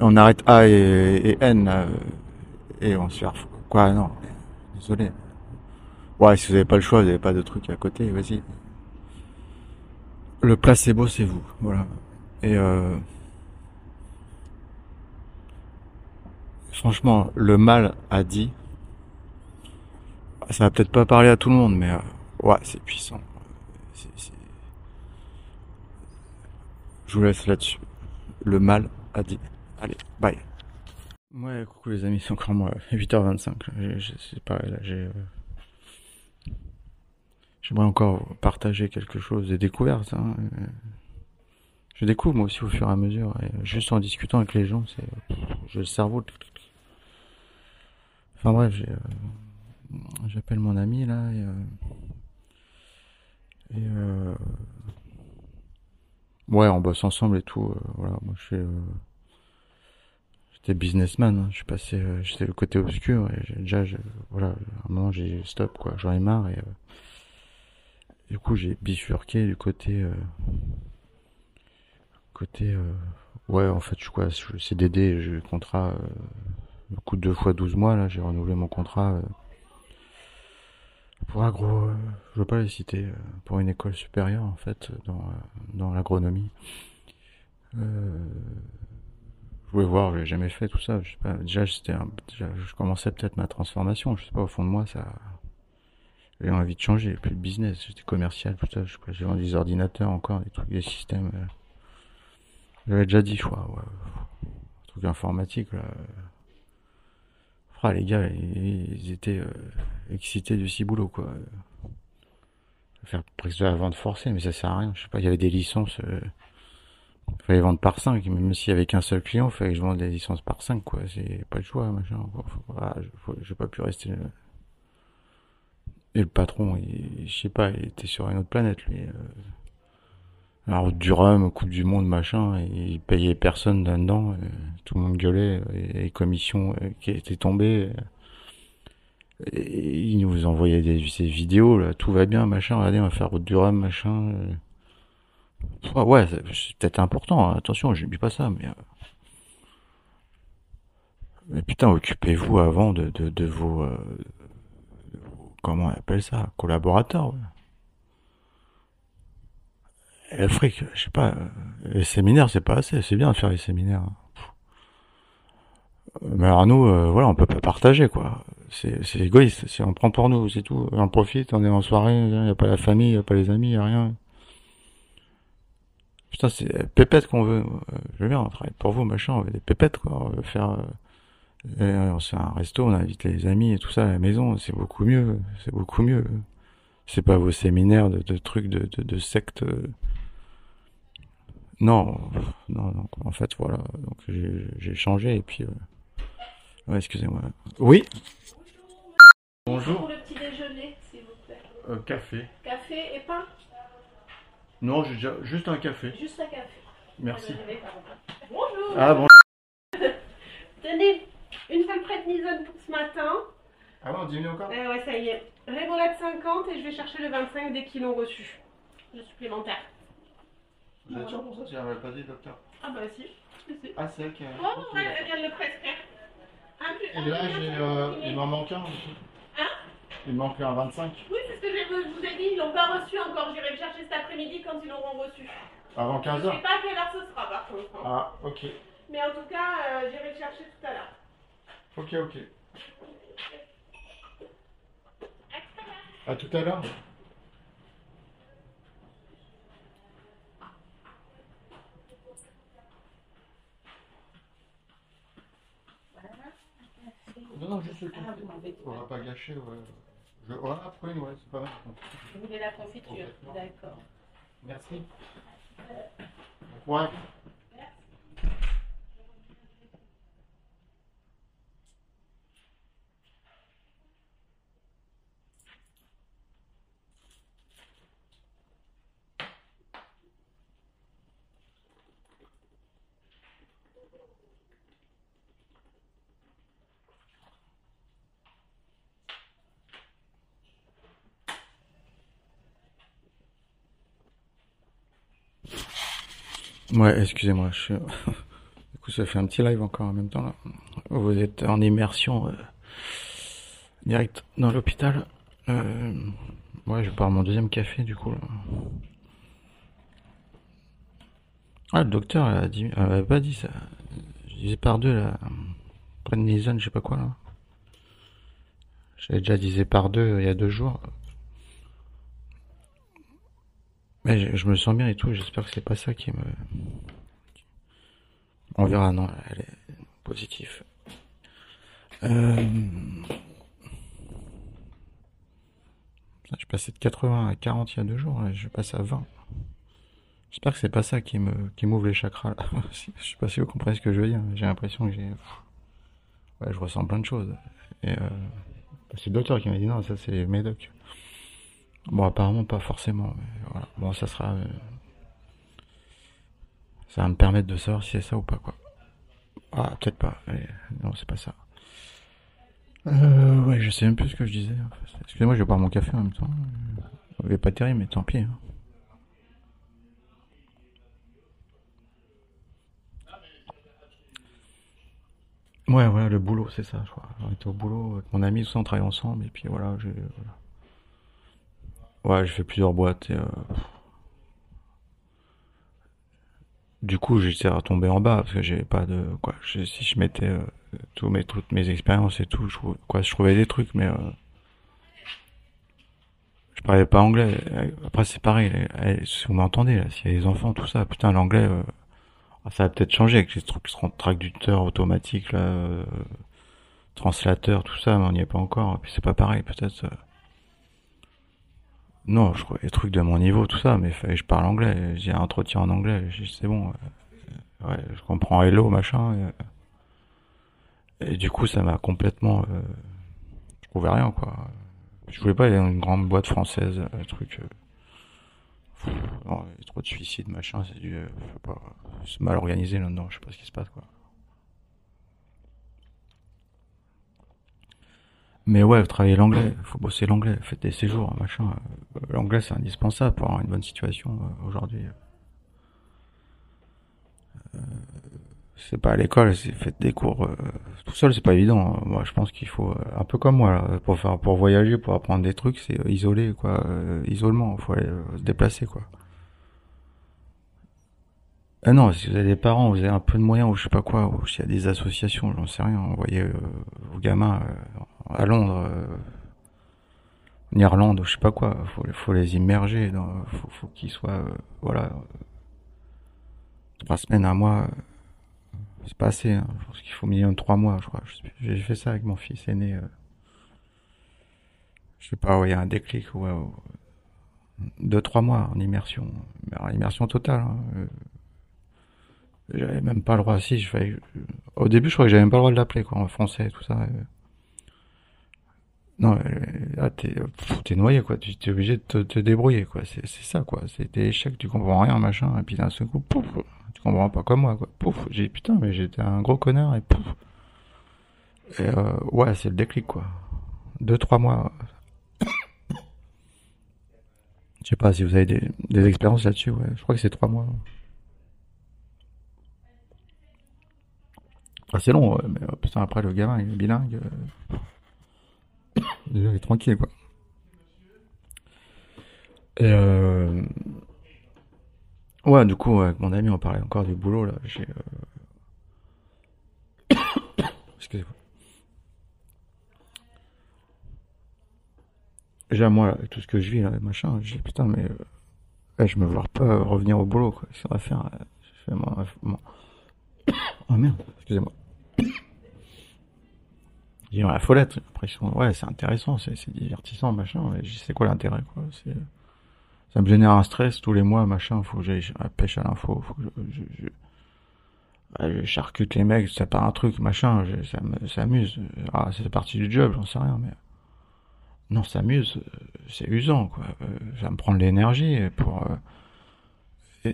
On arrête A et, et N. là, et on se fait... Quoi, non. Désolé. Ouais, si vous n'avez pas le choix, vous n'avez pas de truc à côté, vas-y. Le placebo, c'est vous. Voilà. Et euh, franchement, le mal a dit. Ça va peut-être pas parler à tout le monde, mais euh, ouais, c'est puissant. Je vous laisse là-dessus. Le mal a dit. Allez, bye. Ouais, coucou les amis, c'est encore moi. 8h25. J'ai- j'ai- C'est pareil, là, j'ai. Euh, J'aimerais encore partager quelque chose, des découvertes. Hein. euh, Je découvre moi aussi au fur et à mesure. Juste en discutant avec les gens, c'est j'ai le cerveau. Enfin bref, euh, j'appelle mon ami là et, euh, et euh, ouais, on bosse ensemble et tout. euh, voilà, moi je suis, euh, j'étais businessman. hein, je suis passé, euh, j'étais le côté obscur et déjà, voilà, à un moment j'ai stop quoi, j'en ai marre et euh, du coup j'ai bifurqué du côté. euh, Côté, euh, ouais, en fait, je suis quoi, je CDD, j'ai eu le contrat, euh, le de deux fois 12 mois, là, j'ai renouvelé mon contrat, euh, pour agro, je veux pas les citer, pour une école supérieure, en fait, dans, dans l'agronomie. Je voulais voir, j'ai jamais fait tout ça, je sais pas, déjà, déjà, je commençais peut-être ma transformation, je sais pas, au fond de moi, ça, j'ai envie de changer, plus de business, j'étais commercial, putain, je j'ai vendu des ordinateurs encore, des trucs, des systèmes, euh, j'avais déjà dit, je crois, ouais. truc informatique, là. Ah, les gars, ils, étaient euh, excités du ciboulot, quoi. Faire presque de la vente forcée, mais ça sert à rien. Je sais pas, il y avait des licences, euh, fallait vendre par 5, même s'il y avait qu'un seul client, fallait que je vende des licences par 5, quoi. C'est pas le choix, machin. Faut- ah, j'ai pas pu rester. Et le patron, il, je sais pas, il était sur une autre planète, lui. euh. Route du Rhum, Coupe du Monde, machin, et il payait personne là-dedans, euh, tout le monde gueulait, et les commissions euh, qui étaient tombées. et il nous envoyait des, vidéos, là, tout va bien, machin, regardez, on va faire route du Rhum, machin. Ouais, c'est peut-être important, hein, attention, je dis pas ça, mais... Mais putain, occupez-vous avant de, de vos- Comment on appelle ça Collaborateurs, ouais. Et fric, je sais pas, euh, les séminaires, c'est pas assez, c'est bien de faire les séminaires. hein. Mais alors nous, euh, voilà, on peut pas partager, quoi. C'est égoïste, on prend pour nous, c'est tout. On profite, on est en soirée, il y a pas la famille, il y a pas les amis, il y a rien. Putain, c'est pépette qu'on veut. Je veux bien, on travaille pour vous, machin, on veut des pépettes, quoi. On veut faire... euh, et on se fait un resto, on invite les amis et tout ça à la maison, c'est beaucoup mieux, c'est beaucoup mieux. C'est pas vos séminaires de, de trucs de, de, de sectes. euh, non, non, non. En fait, voilà. Donc j'ai changé et puis. euh, Ouais, excusez-moi. Oui. Bonjour. Pour le petit déjeuner, s'il vous plaît. Euh, café. Café et pain? Non, j'ai déjà juste un café. Juste un café. Merci. Bonjour. Ah bon. Tenez, une seule prednisone pour ce matin. Ah bon, diminué encore. Euh, ouais, ça y est. Révolade 50 et je vais chercher le 25 dès qu'ils l'ont reçu. Le supplémentaire. Vous êtes sûr pour ça J'avais pas dit docteur. Ah bah si. Ah c'est que. Oh, ouais, elle vient de le prescrire. Un plus, Et là, j'ai, euh, il m'en manque un. Hein Il manque un 25. Oui, c'est ce que je je vous ai dit, ils l'ont pas reçu encore. J'irai le chercher cet après-midi quand ils l'auront reçu. Avant Je 15 sais pas à quelle heure ce sera par contre. hein. Ah, ok. Mais en tout cas, euh, j'irai le chercher tout à l'heure. Ok, ok. À tout à l'heure. Non, non, juste le Ah, On va pas gâcher, ouais. Je... Ouais, après, ouais, c'est pas mal. Vous voulez la confiture. D'accord. Merci. Ouais. Ouais, excusez-moi, je... du coup ça fait un petit live encore en même temps là. Vous êtes en immersion euh, direct dans l'hôpital. Euh... Ouais, je pars mon deuxième café du coup là. Ah, le docteur a dit, avait pas dit ça. Je disais par deux là, prednisone, je sais pas quoi là. J'avais déjà disé par deux il y a deux jours. Mais je, me sens bien et tout, j'espère que c'est pas ça qui me... On verra, non, elle est positive. Euh... Je passais de 80 à 40 il y a deux jours, je passe à 20. J'espère que c'est pas ça qui me qui m'ouvre les chakras. je sais pas si vous comprenez ce que je veux dire. J'ai l'impression que j'ai... Ouais, je ressens plein de choses. Euh... c'est le docteur qui m'a dit non, ça c'est médoc. Bon, apparemment pas forcément. voilà. Bon, ça sera. Euh, ça va me permettre de savoir si c'est ça ou pas, quoi. Ah, peut-être pas. non, c'est pas ça. Euh, ouais, je sais même plus ce que je disais. Excusez-moi, je vais boire mon café en même temps. Il est pas terrible, mais tant pis. Hein. Ouais, voilà, le boulot, c'est ça, je crois. On était au boulot avec mon ami, tout on travaille ensemble, et puis voilà, je, voilà. Ouais, j'ai fait plusieurs boîtes et euh... du coup j'étais retombé en bas parce que j'avais pas de quoi. si je mettais euh, tous mes toutes mes expériences et tout, je, quoi, je trouvais des trucs, mais euh... je parlais pas anglais. Après c'est pareil, si vous m'entendez là, s'il y a des enfants, tout ça, putain l'anglais, euh, ça va peut-être changer avec les trucs traducteurs automatiques là, euh, translateur, tout ça, mais on n'y est pas encore. Et puis c'est pas pareil peut-être. Euh, non, je trucs de mon niveau, tout ça, mais je parle anglais. J'ai un entretien en anglais, c'est bon. Euh, ouais, je comprends hello, machin. Et, du coup, ça m'a complètement. Euh, je trouvais rien, quoi. Je voulais pas aller dans une grande boîte française, un truc. Euh, non, trop de suicides, machin, c'est du. c'est mal organisé là-dedans, je sais pas ce qui se passe, quoi. Mais ouais, travailler l'anglais, faut bosser l'anglais, faites des séjours, machin. Euh, l'anglais c'est indispensable pour avoir une bonne situation euh, aujourd'hui. Euh, c'est pas à l'école, c'est faites des cours tout seul, c'est pas évident. Moi, je pense qu'il faut un peu comme moi là, pour faire pour voyager, pour apprendre des trucs, c'est isolé quoi, isolement, faut aller se déplacer quoi. Ah non, si vous avez des parents, vous avez un peu de moyens ou je sais pas quoi, ou s'il y a des associations, j'en sais rien, envoyez vos gamins à Londres, euh, en Irlande, je sais pas quoi. Faut, faut les immerger. Dans, faut, qu'ils soient, euh, voilà, trois semaines, un mois. C'est pas assez. Hein. Je pense qu'il faut minimum trois mois, je crois. J'ai fait ça avec mon fils aîné. Euh. Je sais pas, il y a un déclic. Ouais, deux, trois mois en immersion. Immersion totale. Hein. J'avais même pas le droit. Si, je. Au début, je crois que j'avais même pas le droit de l'appeler, quoi, en français tout ça. Non, là, t'es, t'es noyé, quoi. Tu es obligé de te, débrouiller, quoi. C'est, ça, quoi. C'est des échecs, tu comprends rien, machin. Et puis d'un seul coup, pouf, tu comprends pas comme moi, quoi. Pouf, j'ai putain, mais j'étais un gros connard et pouf. Et euh, ouais, c'est le déclic, quoi. Deux, trois mois. Je sais pas si vous avez des, expériences là-dessus, ouais. Je crois que c'est trois mois. C'est long, ouais, mais putain, après le gamin, il est bilingue. Euh. Déjà, il est tranquille, quoi. Et euh... Ouais, du coup, avec mon ami, on parlait encore du boulot, là. J'ai... Euh... Excusez-moi. Déjà, moi, tout ce que je vis, là, machin, j'ai putain, mais... Euh... je me vois pas revenir au boulot, quoi. Qu'est-ce qu'on va faire Je fais mon... Oh merde, excusez-moi. J'ai la follette, l'impression, ouais, c'est intéressant, c'est divertissant, machin, mais c'est quoi l'intérêt, quoi, ça me génère un stress tous les mois, machin, faut que j'aille pêche à l'info, faut que je, je, je, charcute les mecs, ça part un truc, machin, ça s'amuse, ah, c'est partie du job, j'en sais rien, mais, non, ça s'amuse, c'est usant, quoi, ça me prend de l'énergie pour, euh,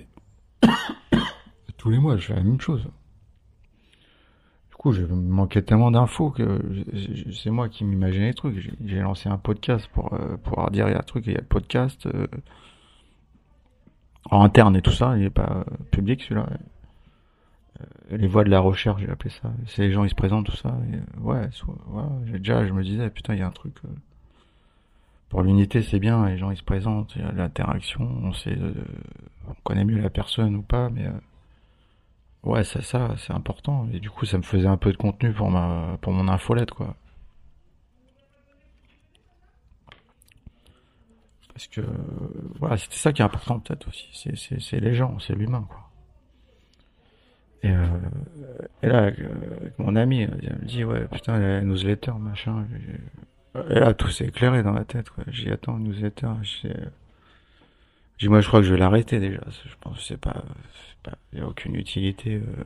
tous les mois, je fais la même chose coup, je manquais tellement d'infos que c'est moi qui m'imaginais les trucs. J'ai lancé un podcast pour euh, pouvoir dire il y a un truc, il y a le podcast. Euh. en interne et tout ça, il est pas public celui-là. Euh, les voix de la recherche, j'ai appelé ça. C'est les gens ils se présentent tout ça. Ouais, j'ai déjà, je me disais putain il y a un truc. pour l'unité c'est bien, les gens ils se présentent, il y a l'interaction, on sait, on connaît mieux la personne ou pas, mais ouais c'est ça, c'est important. Et du coup ça me faisait un peu de contenu pour ma, pour mon infolette quoi. Parce que voilà, c'était ça qui est important peut-être aussi. C'est les gens, c'est l'humain quoi. Et, euh, et là, avec, mon ami, il me dit ouais putain la newsletter machin. Et là tout s'est éclairé dans la tête quoi. J'ai attends newsletter. J'ai moi je crois que je vais l'arrêter déjà. Je pense que c'est pas, il y a aucune utilité euh,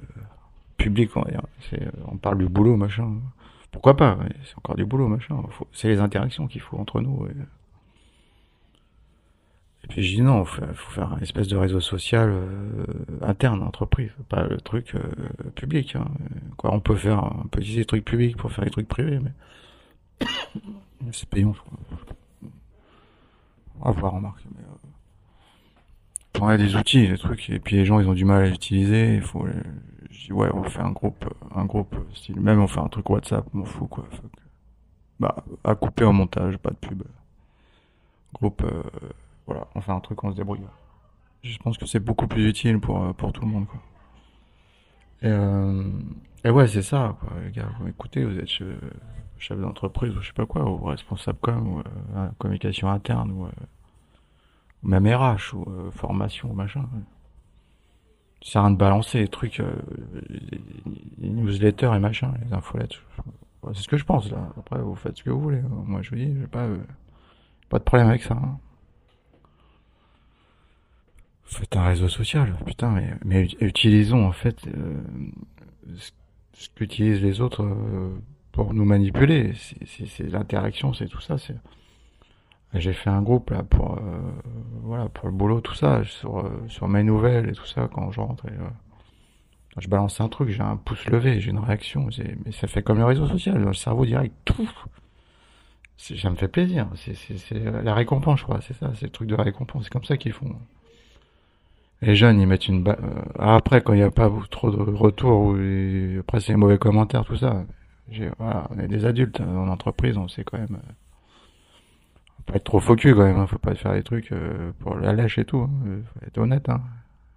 publique on va dire. On parle du boulot machin. Pourquoi pas C'est encore du boulot machin. C'est les interactions qu'il faut entre nous. Et, puis je dis non, il faut, faire un espèce de réseau social euh, interne, entreprise, pas le truc euh, public. Hein. Quoi, on peut faire, on peut utiliser des trucs publics pour faire des trucs privés, mais c'est payant. Je crois. Va voir, remarque. Mais, euh... on des outils, des trucs, et puis les gens ils ont du mal à les utiliser. Il faut, je dis ouais, on fait un groupe, un groupe style, même on fait un truc WhatsApp, m'en fous quoi. Bah, à couper au montage, pas de pub. Groupe. Euh voilà, on fait un truc, on se débrouille. Je pense que c'est beaucoup plus utile pour, euh, pour tout le monde, quoi. Et, euh, et ouais, c'est ça, quoi. Les gars, vous écoutez, vous êtes chef, d'entreprise ou je sais pas quoi, ou responsable com, ou euh, communication interne, ou, même RH, ou formation, ou machin. Ça sert à rien de balancer les trucs, les, newsletters et machin, les infolettes. C'est ce que je pense, là. Après, vous faites ce que vous voulez. Moi, je vous dis, j'ai pas, pas de problème avec ça. Hein. Faites un réseau social, putain, mais, mais utilisons en fait euh, ce qu'utilisent les autres euh, pour nous manipuler. C'est l'interaction, c'est tout ça. C'est j'ai fait un groupe là pour euh, voilà pour le boulot, tout ça, sur sur mes nouvelles et tout ça quand je rentre. Et, je balance un truc, j'ai un pouce levé, j'ai une réaction, mais ça fait comme le réseau social, le cerveau direct, tout. Ça me fait plaisir, c'est la récompense, je c'est ça, c'est le truc de récompense, c'est comme ça qu'ils font. Les jeunes, ils mettent une. Euh, après, quand il n'y a pas trop de retours, ou après c'est mauvais commentaires, tout ça. Voilà, on est des adultes en entreprise, on sait quand même. Euh, faut pas être trop focus quand même, hein, faut pas faire des trucs euh, pour la lèche et tout. Hein. Faut être honnête, hein.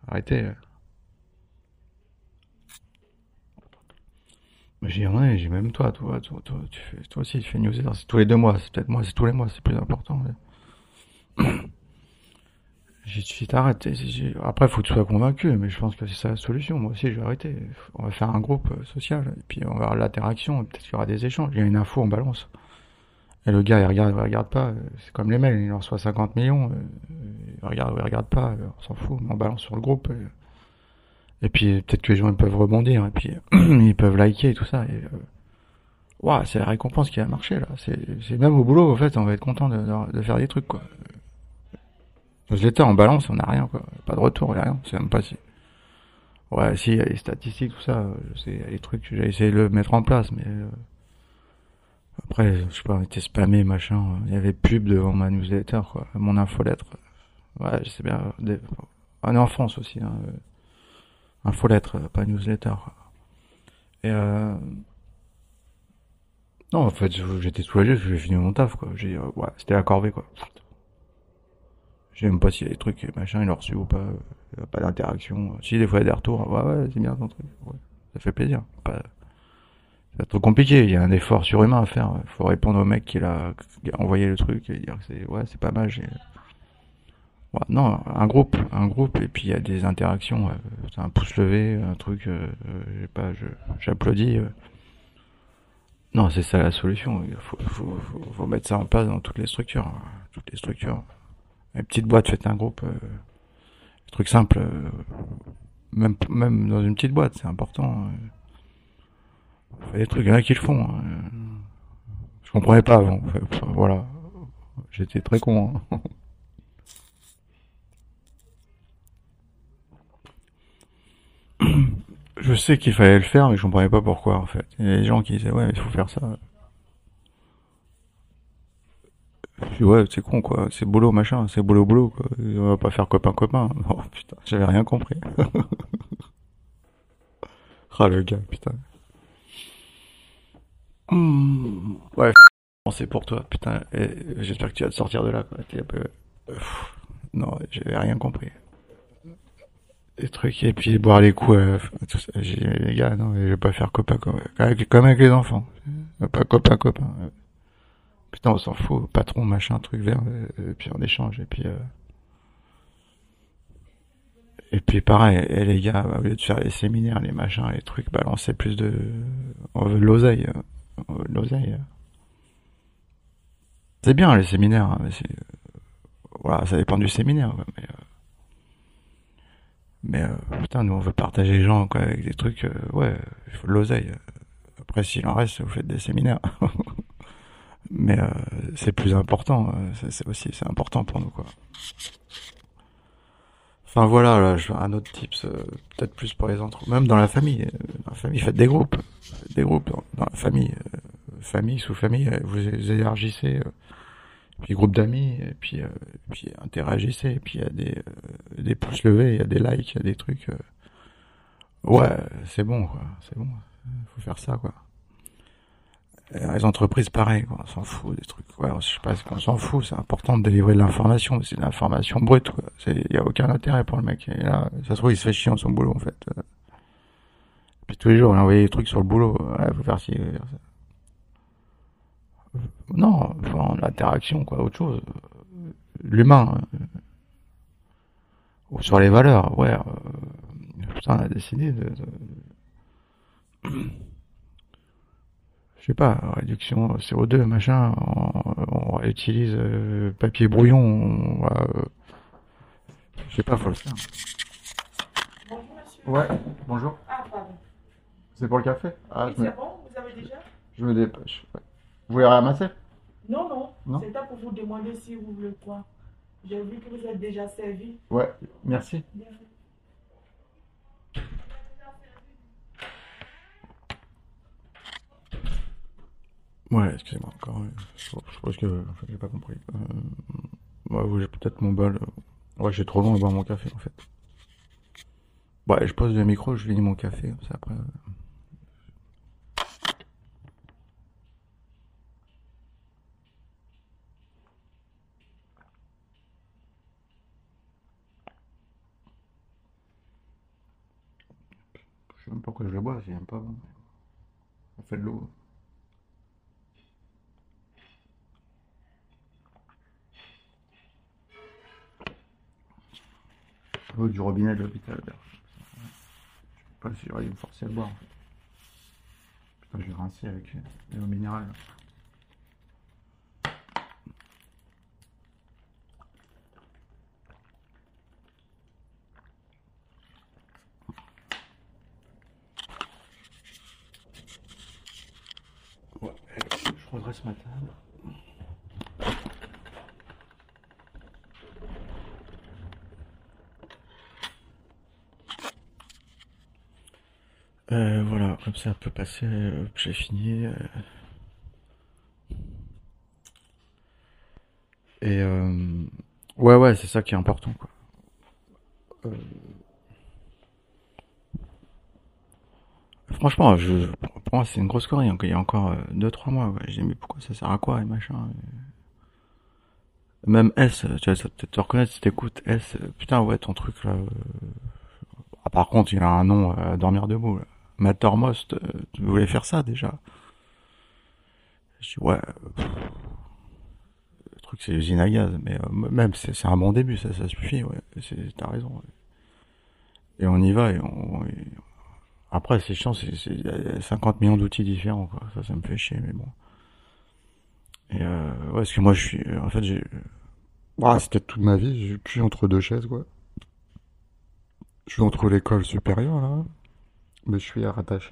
Arrêtez. J'ai j'ai même toi, toi, toi, toi, tu fais, toi aussi tu fais newsletter, c'est tous les deux mois, c'est peut-être moi, c'est tous les mois, c'est plus important. J'ai dit, t'arrêtes. Après, faut que tu sois convaincu, mais je pense que c'est ça la solution. Moi aussi, je vais arrêter. On va faire un groupe euh, social, et puis on va avoir l'interaction, peut-être qu'il y aura des échanges. Il y a une info, on balance. Et le gars, il regarde, il regarde pas. C'est comme les mails, il en reçoit 50 millions. Euh, il regarde, il regarde pas. On s'en fout, on balance sur le groupe. Et, puis, peut-être que les gens, ils peuvent rebondir, et puis, ils peuvent liker et tout ça. Et, euh, c'est la récompense qui a marché, là. C'est même au boulot, en fait, on va être content de, de faire des trucs, quoi. Newsletter en balance, on n'a rien, quoi. Pas de retour, il a rien. C'est même pas si. Ouais, si, il y a les statistiques, tout ça. A les trucs, j'ai essayé de le mettre en place, mais. Euh, après, je sais pas, on était spammé, machin. Il y avait pub devant ma newsletter, quoi. Mon infolettre. Ouais, je sais bien. On est en France aussi, hein. Infolettre, pas newsletter. Et euh... Non, en fait, j'étais soulagé parce que j'ai fini mon taf, quoi. J'ai, euh, ouais, c'était la corvée, quoi. Je pas s'il y a des trucs, machin, il a reçu ou pas. Pas d'interaction. Si, des fois, il y a des retours. Ouais, ouais, c'est bien ton truc. Ça fait plaisir. Pas... C'est trop compliqué. Il y a un effort surhumain à faire. Il faut répondre au mec qui a, envoyé le truc et dire que c'est, ouais, c'est pas mal. Non, un groupe, un groupe, et puis il y a des interactions. C'est un pouce levé, un truc, euh, j'ai pas, j'applaudis. Euh. Non, c'est ça la solution. Il faut, mettre ça en place dans toutes les structures. Toutes les structures. Une petite boîte, faites un groupe. Euh, truc simple. Euh, même, même dans une petite boîte, c'est important. Euh. Faites des trucs, il y en a qui le font. Hein. Je comprenais pas avant. Voilà. J'étais très con. Hein. je sais qu'il fallait le faire, mais je comprenais pas pourquoi en fait. Il y a des gens qui disaient ouais, il faut faire ça. dis ouais c'est con quoi, c'est boulot machin, c'est boulot boulot quoi. On va pas faire copain copain. Oh putain, j'avais rien compris. ah le gars putain. Ouais, c'est pour toi putain. J'espère que tu vas te sortir de là quoi. Non, j'avais rien compris. Des trucs et puis boire les coups. Euh, J'ai les gars non, je vais pas faire copain comme avec, comme avec les enfants. Pas copain copain. Putain, on s'en fout, patron, machin, truc vert, euh, et puis on échange, et puis... Euh... Et puis pareil, et les gars, au lieu de faire les séminaires, les machins, les trucs, balancer plus de... On veut de l'oseille. De l'oseille. C'est bien les séminaires, hein, mais. Voilà, ça dépend du séminaire, mais... Euh, mais euh, putain, nous on veut partager les gens quoi, avec des trucs, euh, ouais, il faut de l'oseille. Après, s'il en reste, vous faites des séminaires. mais euh, c'est plus important. Euh, c'est aussi c'est important pour nous quoi. Enfin voilà, un autre tips, euh, peut-être plus pour les autres, même dans la famille. Dans la famille, faites des groupes, des groupes dans, la famille, famille sous famille, vous, élargissez, puis groupe d'amis, et puis puis interagissez, puis il y a des des pouces levés, il y a des likes, il y a des trucs. ouais, c'est bon quoi, c'est bon, faut faire ça quoi. Euh, les entreprises, pareil, on s'en fout des trucs. Ouais, je sais pas qu'on s'en fout. C'est important de délivrer de l'information, c'est de l'information brute. Il y a aucun intérêt pour le mec. Et là, ça se trouve, il se fait chier en son boulot en fait. Euh. Puis tous les jours, il envoie des trucs sur le boulot. Ouais, faut faire ci, faut faire ça. Non, enfin, l'interaction, quoi, autre chose. L'humain. Ou sur les valeurs, ouais. Euh, putain, on a décidé de... de je sais pas, réduction CO2, machin, on, utilise euh, papier brouillon, on euh, je sais pas, faut le faire. Bonjour monsieur. Ouais, bonjour. Ah, pardon. C'est pour le café? Ah, oui, c'est bon, vous avez déjà? Je me dépêche. Vous voulez ramasser? Non, non, non c'est pas pour vous demander si vous voulez quoi. J'ai vu que vous êtes déjà servi. Ouais, merci. Ouais, excusez-moi encore. Je, pense que en fait, j'ai pas compris. Euh, ouais, j'ai peut-être mon bol. Ouais, j'ai trop long à boire mon café en fait. Ouais, je pose le micro, je finis mon café, comme ça après. Euh. Même pas pourquoi je le bois, j'aime pas. Ça fait de l'eau. Du robinet de l'hôpital. Je sais pas si j'aurais dû me forcer à boire. Fait. Putain, je vais rincer avec l'eau minérale. Ouais, Euh, voilà, comme ça, un peu passer, euh, j'ai fini. Euh. Et ouais, ouais, c'est ça qui est important, quoi. Franchement, je, c'est une grosse connerie. Il y a encore 2-3 mois, J'ai dit, mais pourquoi ça sert à quoi, et machin. Même S, tu vas peut-être te reconnaître si t'écoutes S. Putain, ouais, ton truc, là. Ah, par contre, il a un nom à dormir debout, là. Mattermost, euh, tu voulais faire ça déjà Je dis ouais. Le truc c'est usine à gaz, mais euh, même c'est un bon début, ça, ça suffit, ouais. T'as raison. Et on y va et on. Après c'est chiant, c'est 50 millions d'outils différents, quoi. Ça, ça me fait chier, mais bon. Et euh, ouais, parce que moi je suis. En fait j'ai. Ah, c'était toute ma vie, je suis entre deux chaises, quoi. Je suis entre l'école supérieure, là, mais je suis rattaché.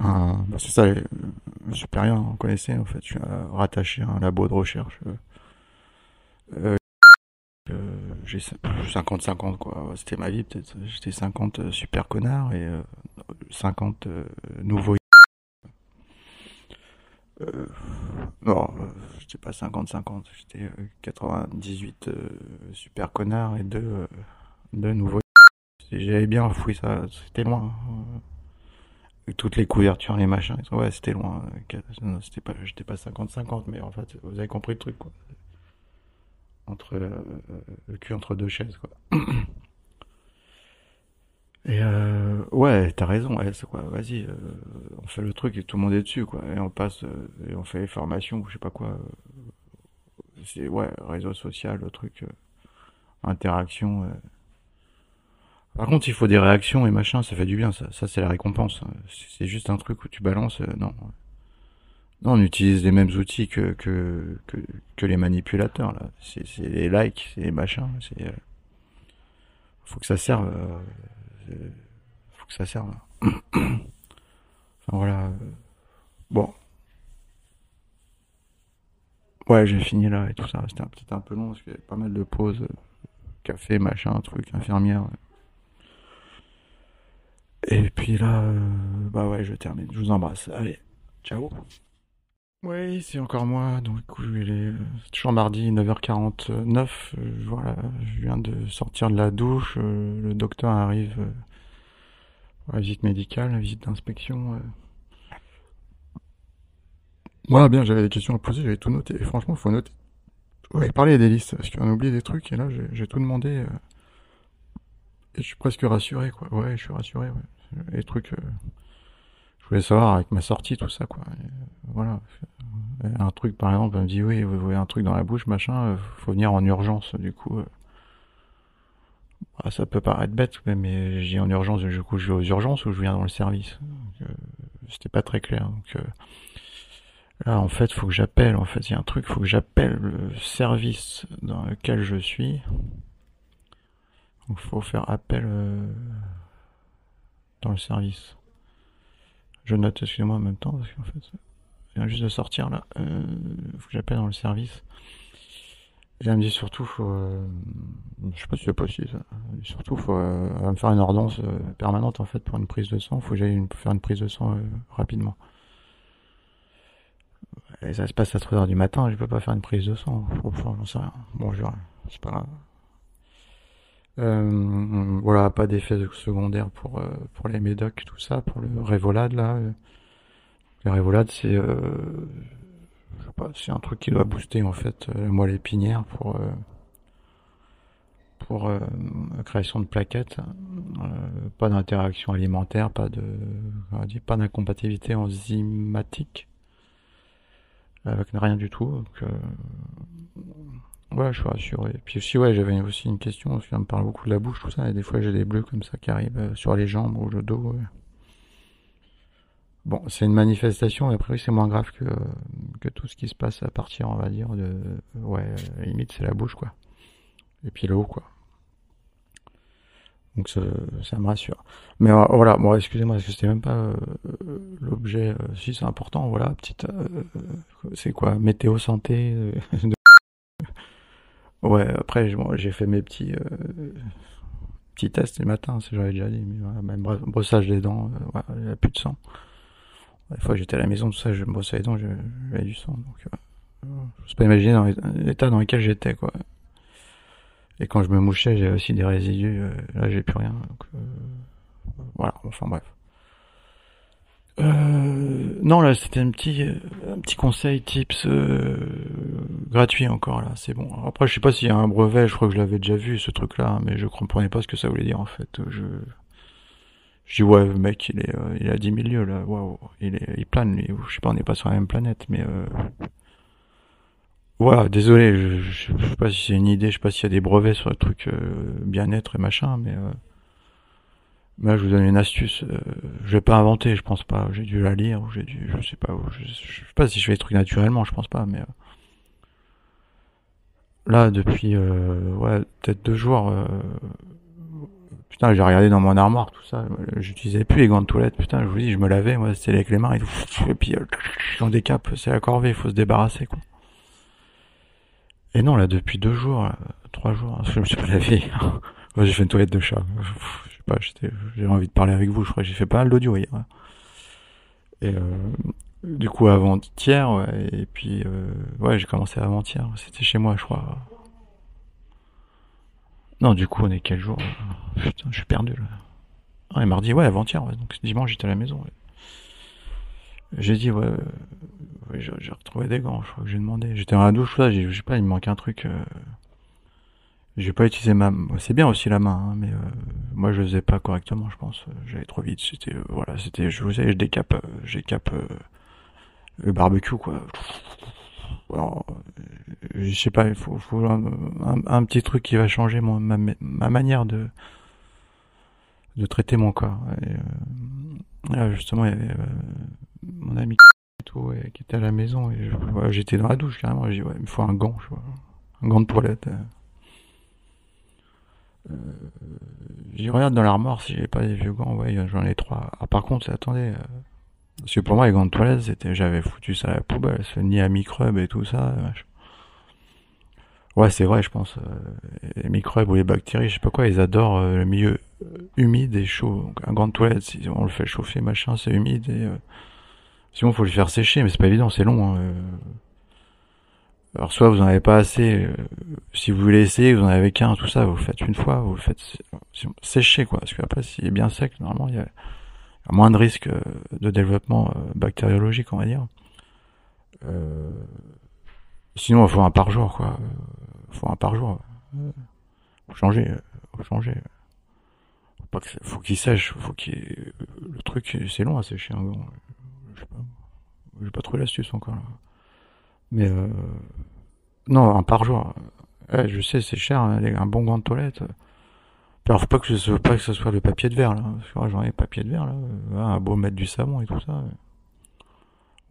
Ah, bah c'est ça, supérieur, on connaissait en fait. Je suis rattaché à un labo de recherche. Euh, euh, j'ai 50-50 quoi. C'était ma vie peut-être. J'étais 50 euh, super connards et 50 nouveaux. Euh, non, euh, j'étais pas 50-50, j'étais 98 euh, super connard et deux, deux nouveaux. J'avais bien fouillé ça, c'était loin. Avec toutes les couvertures, les machins, ouais, c'était loin. C'était pas, j'étais pas 50-50, mais en fait, vous avez compris le truc, quoi. Entre le cul entre deux chaises, quoi. Et euh, ouais, t'as raison, ouais, quoi, vas-y, euh, on fait le truc et tout le monde est dessus, quoi. Et on passe, euh, et on fait les formations, ou je sais pas quoi. c'est, ouais, réseau social, le truc, interaction. Par contre, il faut des réactions et machin, ça fait du bien, ça, ça c'est la récompense. C'est juste un truc où tu balances, non. Non, on utilise les mêmes outils que, les manipulateurs, là. C'est, les likes, c'est les machins, c'est... faut que ça serve faut que ça serve. enfin voilà. Bon. Ouais, j'ai fini là et tout ça. C'était peut-être un peu long parce qu'il y avait pas mal de pauses. Café, machin, truc, infirmière. Et puis là, euh, bah ouais, je termine. Je vous embrasse. Allez, ciao. Oui, c'est encore moi. Donc, il est toujours mardi, 9h49. Euh, voilà, je viens de sortir de la douche. Euh, le docteur arrive euh, pour la visite médicale, la visite d'inspection. Voilà, bien, j'avais des questions à poser, j'avais tout noté. Et franchement, faut noter. Ouais, parler des listes, parce qu'on a oublié des trucs, et là, j'ai tout demandé. Et je suis presque rassuré, quoi. Ouais, je suis rassuré, ouais. Les trucs voulais savoir avec ma sortie tout ça quoi. voilà. Un truc par exemple, elle me dit oui, vous voyez un truc dans la bouche, machin, euh, faut venir en urgence. Du coup, euh. bah, ça peut paraître bête, mais j'ai en urgence, du coup je vais aux urgences ou je viens dans le service? Euh, c'était pas très clair. Donc là, en fait, faut que j'appelle. En fait, il y a un truc, faut que j'appelle le service dans lequel je suis. Donc, faut faire appel dans le service. Je note, excusez-moi, en même temps, parce qu'en fait, je viens juste de sortir là. Euh, faut que j'appelle dans le service. Et elle me dit surtout, faut, euh, je sais pas si c'est possible ça. Surtout, faut euh, me faire une ordonnance euh, permanente en fait pour une prise de sang. Faut que j'aille faire une prise de sang rapidement. Et ça se passe à 3h du matin, je peux pas faire une prise de sang. j'en sais rien. Bon, c'est pas grave. Euh, voilà, pas d'effet secondaire pour, euh, pour les médocs, tout ça, pour le révolade là. Le révolade, c'est euh, c'est un truc qui doit booster en fait la moelle épinière pour pour la création de plaquettes. pas d'interaction alimentaire, pas d'incompatibilité enzymatique avec rien du tout. Ouais, je suis rassuré. Puis aussi, ouais, j'avais aussi une question, parce qu'on me parle beaucoup de la bouche, tout ça, et des fois j'ai des bleus comme ça qui arrivent euh, sur les jambes ou le dos. Bon, c'est une manifestation, et après c'est moins grave que, que tout ce qui se passe à partir, on va dire, de... Ouais, limite c'est la bouche, quoi. Et puis le haut, quoi. Donc ça, ça me rassure. Mais euh, voilà, bon, excusez-moi, parce que c'était même pas euh, l'objet, si c'est important, voilà, petite... c'est quoi Météo santé Ouais, après, j'ai fait mes petits, euh, petits tests le matin, j'avais déjà dit, mais voilà, même brossage des dents, euh, il n'y a plus de sang. Des fois, j'étais à la maison, tout ça, je me brossais les dents, j'avais du sang. Donc, euh, je peux pas imaginer dans l'état dans lequel j'étais, quoi. Et quand je me mouchais, j'ai aussi des résidus, euh, là, j'ai plus rien. Donc, euh, voilà, enfin bref. Euh, non, là, c'était un petit, euh, un petit conseil, tips euh, gratuit encore, là, c'est bon. après, je sais pas s'il y a un brevet, je crois que je l'avais déjà vu, ce truc-là, mais je comprenais pas ce que ça voulait dire, en fait. Je, je dis, ouais, mec, il est, il a 10 milieux, là, waouh, il est, il plane, lui, je sais pas, on n'est pas sur la même planète, mais voilà, désolé, je, sais pas si c'est une idée, je sais pas s'il y a des brevets sur le truc bien-être et machin, mais mais je vous donne une astuce. Euh, je vais pas inventer, je pense pas. J'ai dû la lire, ou j'ai dû, je sais pas. Je, je, sais pas si je fais des trucs naturellement, je pense pas. Mais euh, là, depuis euh, ouais, peut-être deux jours. putain, j'ai regardé dans mon armoire, tout ça. J'utilisais plus les gants de toilette. Putain, je vous dis, je me lavais, moi, c'était avec les mains et puis, on décape, c'est la corvée, il faut se débarrasser, quoi. Et non, là, depuis deux jours, trois jours, je me suis pas lavé. j'ai fait une toilette de chat j'ai envie de parler avec vous. Je crois que j'ai fait pas mal d'audio hier. Et euh, Du coup, avant-hier, ouais, et puis, euh, ouais, j'ai commencé avant-hier. C'était chez moi, je crois. Non, du coup, on est quel jour Putain, je suis perdu là. Ah, et mardi, ouais, avant-hier, ouais, donc dimanche, j'étais à la maison. J'ai dit, ouais, j'ai retrouvé des gants, je crois que j'ai demandé. J'étais dans la douche, là, je sais pas, il me manque un truc. Euh... J'ai pas utilisé ma. C'est bien aussi la main, hein, mais euh, moi je faisais pas correctement, je pense. J'allais trop vite. C'était euh, voilà, c'était. Je vous sais, je décape, euh, cap le barbecue quoi. Alors, je sais pas, il faut, faut un, petit truc qui va changer mon, ma, ma manière de de traiter mon corps. Et, justement, il y avait mon ami et tout, et, qui était à la maison et j'étais dans la douche carrément. J'ai dit ouais, il me faut un gant, je vois, un gant de toilette. Euh, je regarde dans l'armoire si j'ai pas des vieux gants, ouais, j'en ai trois. Ah, par contre, attendez, euh, parce que pour moi, les gants de toilette, c'était, j'avais foutu ça à la poubelle, ce nid à microbes et tout ça. Ouais, c'est vrai, je pense. Euh, les microbes ou les bactéries, je sais pas quoi, ils adorent euh, le milieu humide et chaud. Donc, un gant de toilette, si on le fait chauffer, machin, c'est humide et sinon faut le faire sécher, mais c'est pas évident, c'est long. Hein, alors soit vous en avez pas assez, euh, si vous voulez essayer, vous en avez qu'un, tout ça, vous le faites une fois, vous le faites sécher quoi, parce qu'après s'il est bien sec, normalement il y a, moins de risques euh, de développement euh, bactériologique, on va dire. Euh, sinon il faut un par jour quoi, il faut un par jour. Faut changer, faut changer. Faut pas que, faut qu'il sèche, faut qu'il le truc c'est long à sécher un gant. Je sais pas, j'ai pas trouvé l'astuce encore là. Mais euh, non, un par jour. je sais, c'est cher, hein, un bon gant de toilette. Alors faut pas que ce soit le papier de verre là, parce que j'en ai papier de verre là, un beau mettre du savon et tout ça.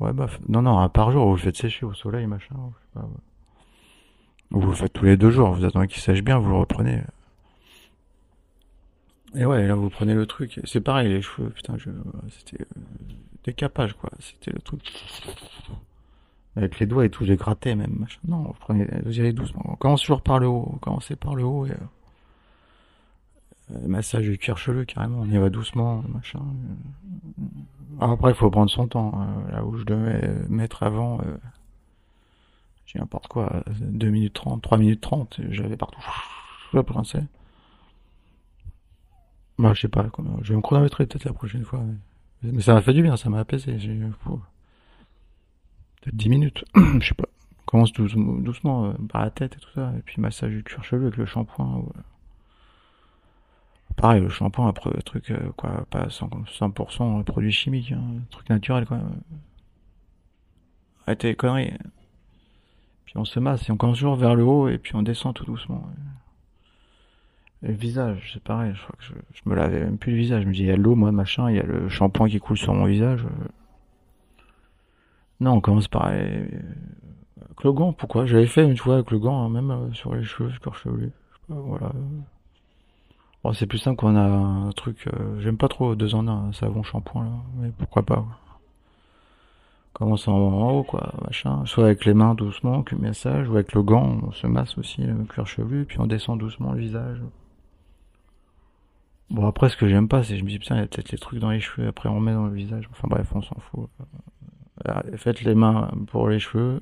Ouais bah non non un par jour, vous le faites sécher au soleil machin. Vous le faites tous les deux jours, vous attendez qu'il sèche bien, vous le reprenez. Et ouais, là vous prenez le truc, c'est pareil les cheveux, putain, je... c'était euh, décapage quoi, c'était le truc. Avec les doigts et tout, j'ai gratté même. Machin. Non, vous prenez, vous allez doucement. On commence toujours par le haut. On commence par le haut et euh, massage du cuir chevelu carrément. On y va doucement, machin. Après, il faut prendre son temps. Euh, là où je devais mettre avant, euh, j'ai n'importe quoi, 2 minutes 30, 3 minutes 30, j'avais partout. La princesse. Moi, je sais pas, je vais me chronométrer peut-être la prochaine fois. Mais, ça m'a fait du bien, ça m'a apaisé. J'ai, peut-être 10 minutes, je sais pas. Commence doucement, euh, par la tête et tout ça, et puis massage du cuir chevelu avec le shampoing. Euh. Pareil, le shampoing, après, truc, euh, quoi, pas 100%, produit chimique, hein, truc naturel, quoi. Arrêtez les conneries. Puis on se masse et on commence toujours vers le haut et puis on descend tout doucement. Le visage, c'est pareil, je crois que je, je me lavais même plus le visage. Je me dis, il y a l'eau, moi, machin, il y a le shampoing qui coule sur mon visage. Non, on commence par euh, avec le gant. Pourquoi? J'avais fait une fois avec le gant, hein, même euh, sur les cheveux, sur chevelu. Voilà. Bon, c'est plus simple qu'on a un truc. Euh, j'aime pas trop deux en un, un savon shampoing là, mais pourquoi pas. Commence en, haut, quoi, machin. Soit avec les mains doucement, que massage, ou avec le gant, on se masse aussi le cuir chevelu, puis on descend doucement le visage. Bon après ce que j'aime pas c'est je me dis putain il y a peut-être les trucs dans les cheveux après on met dans le visage enfin bref on s'en fout Faites les mains pour les cheveux,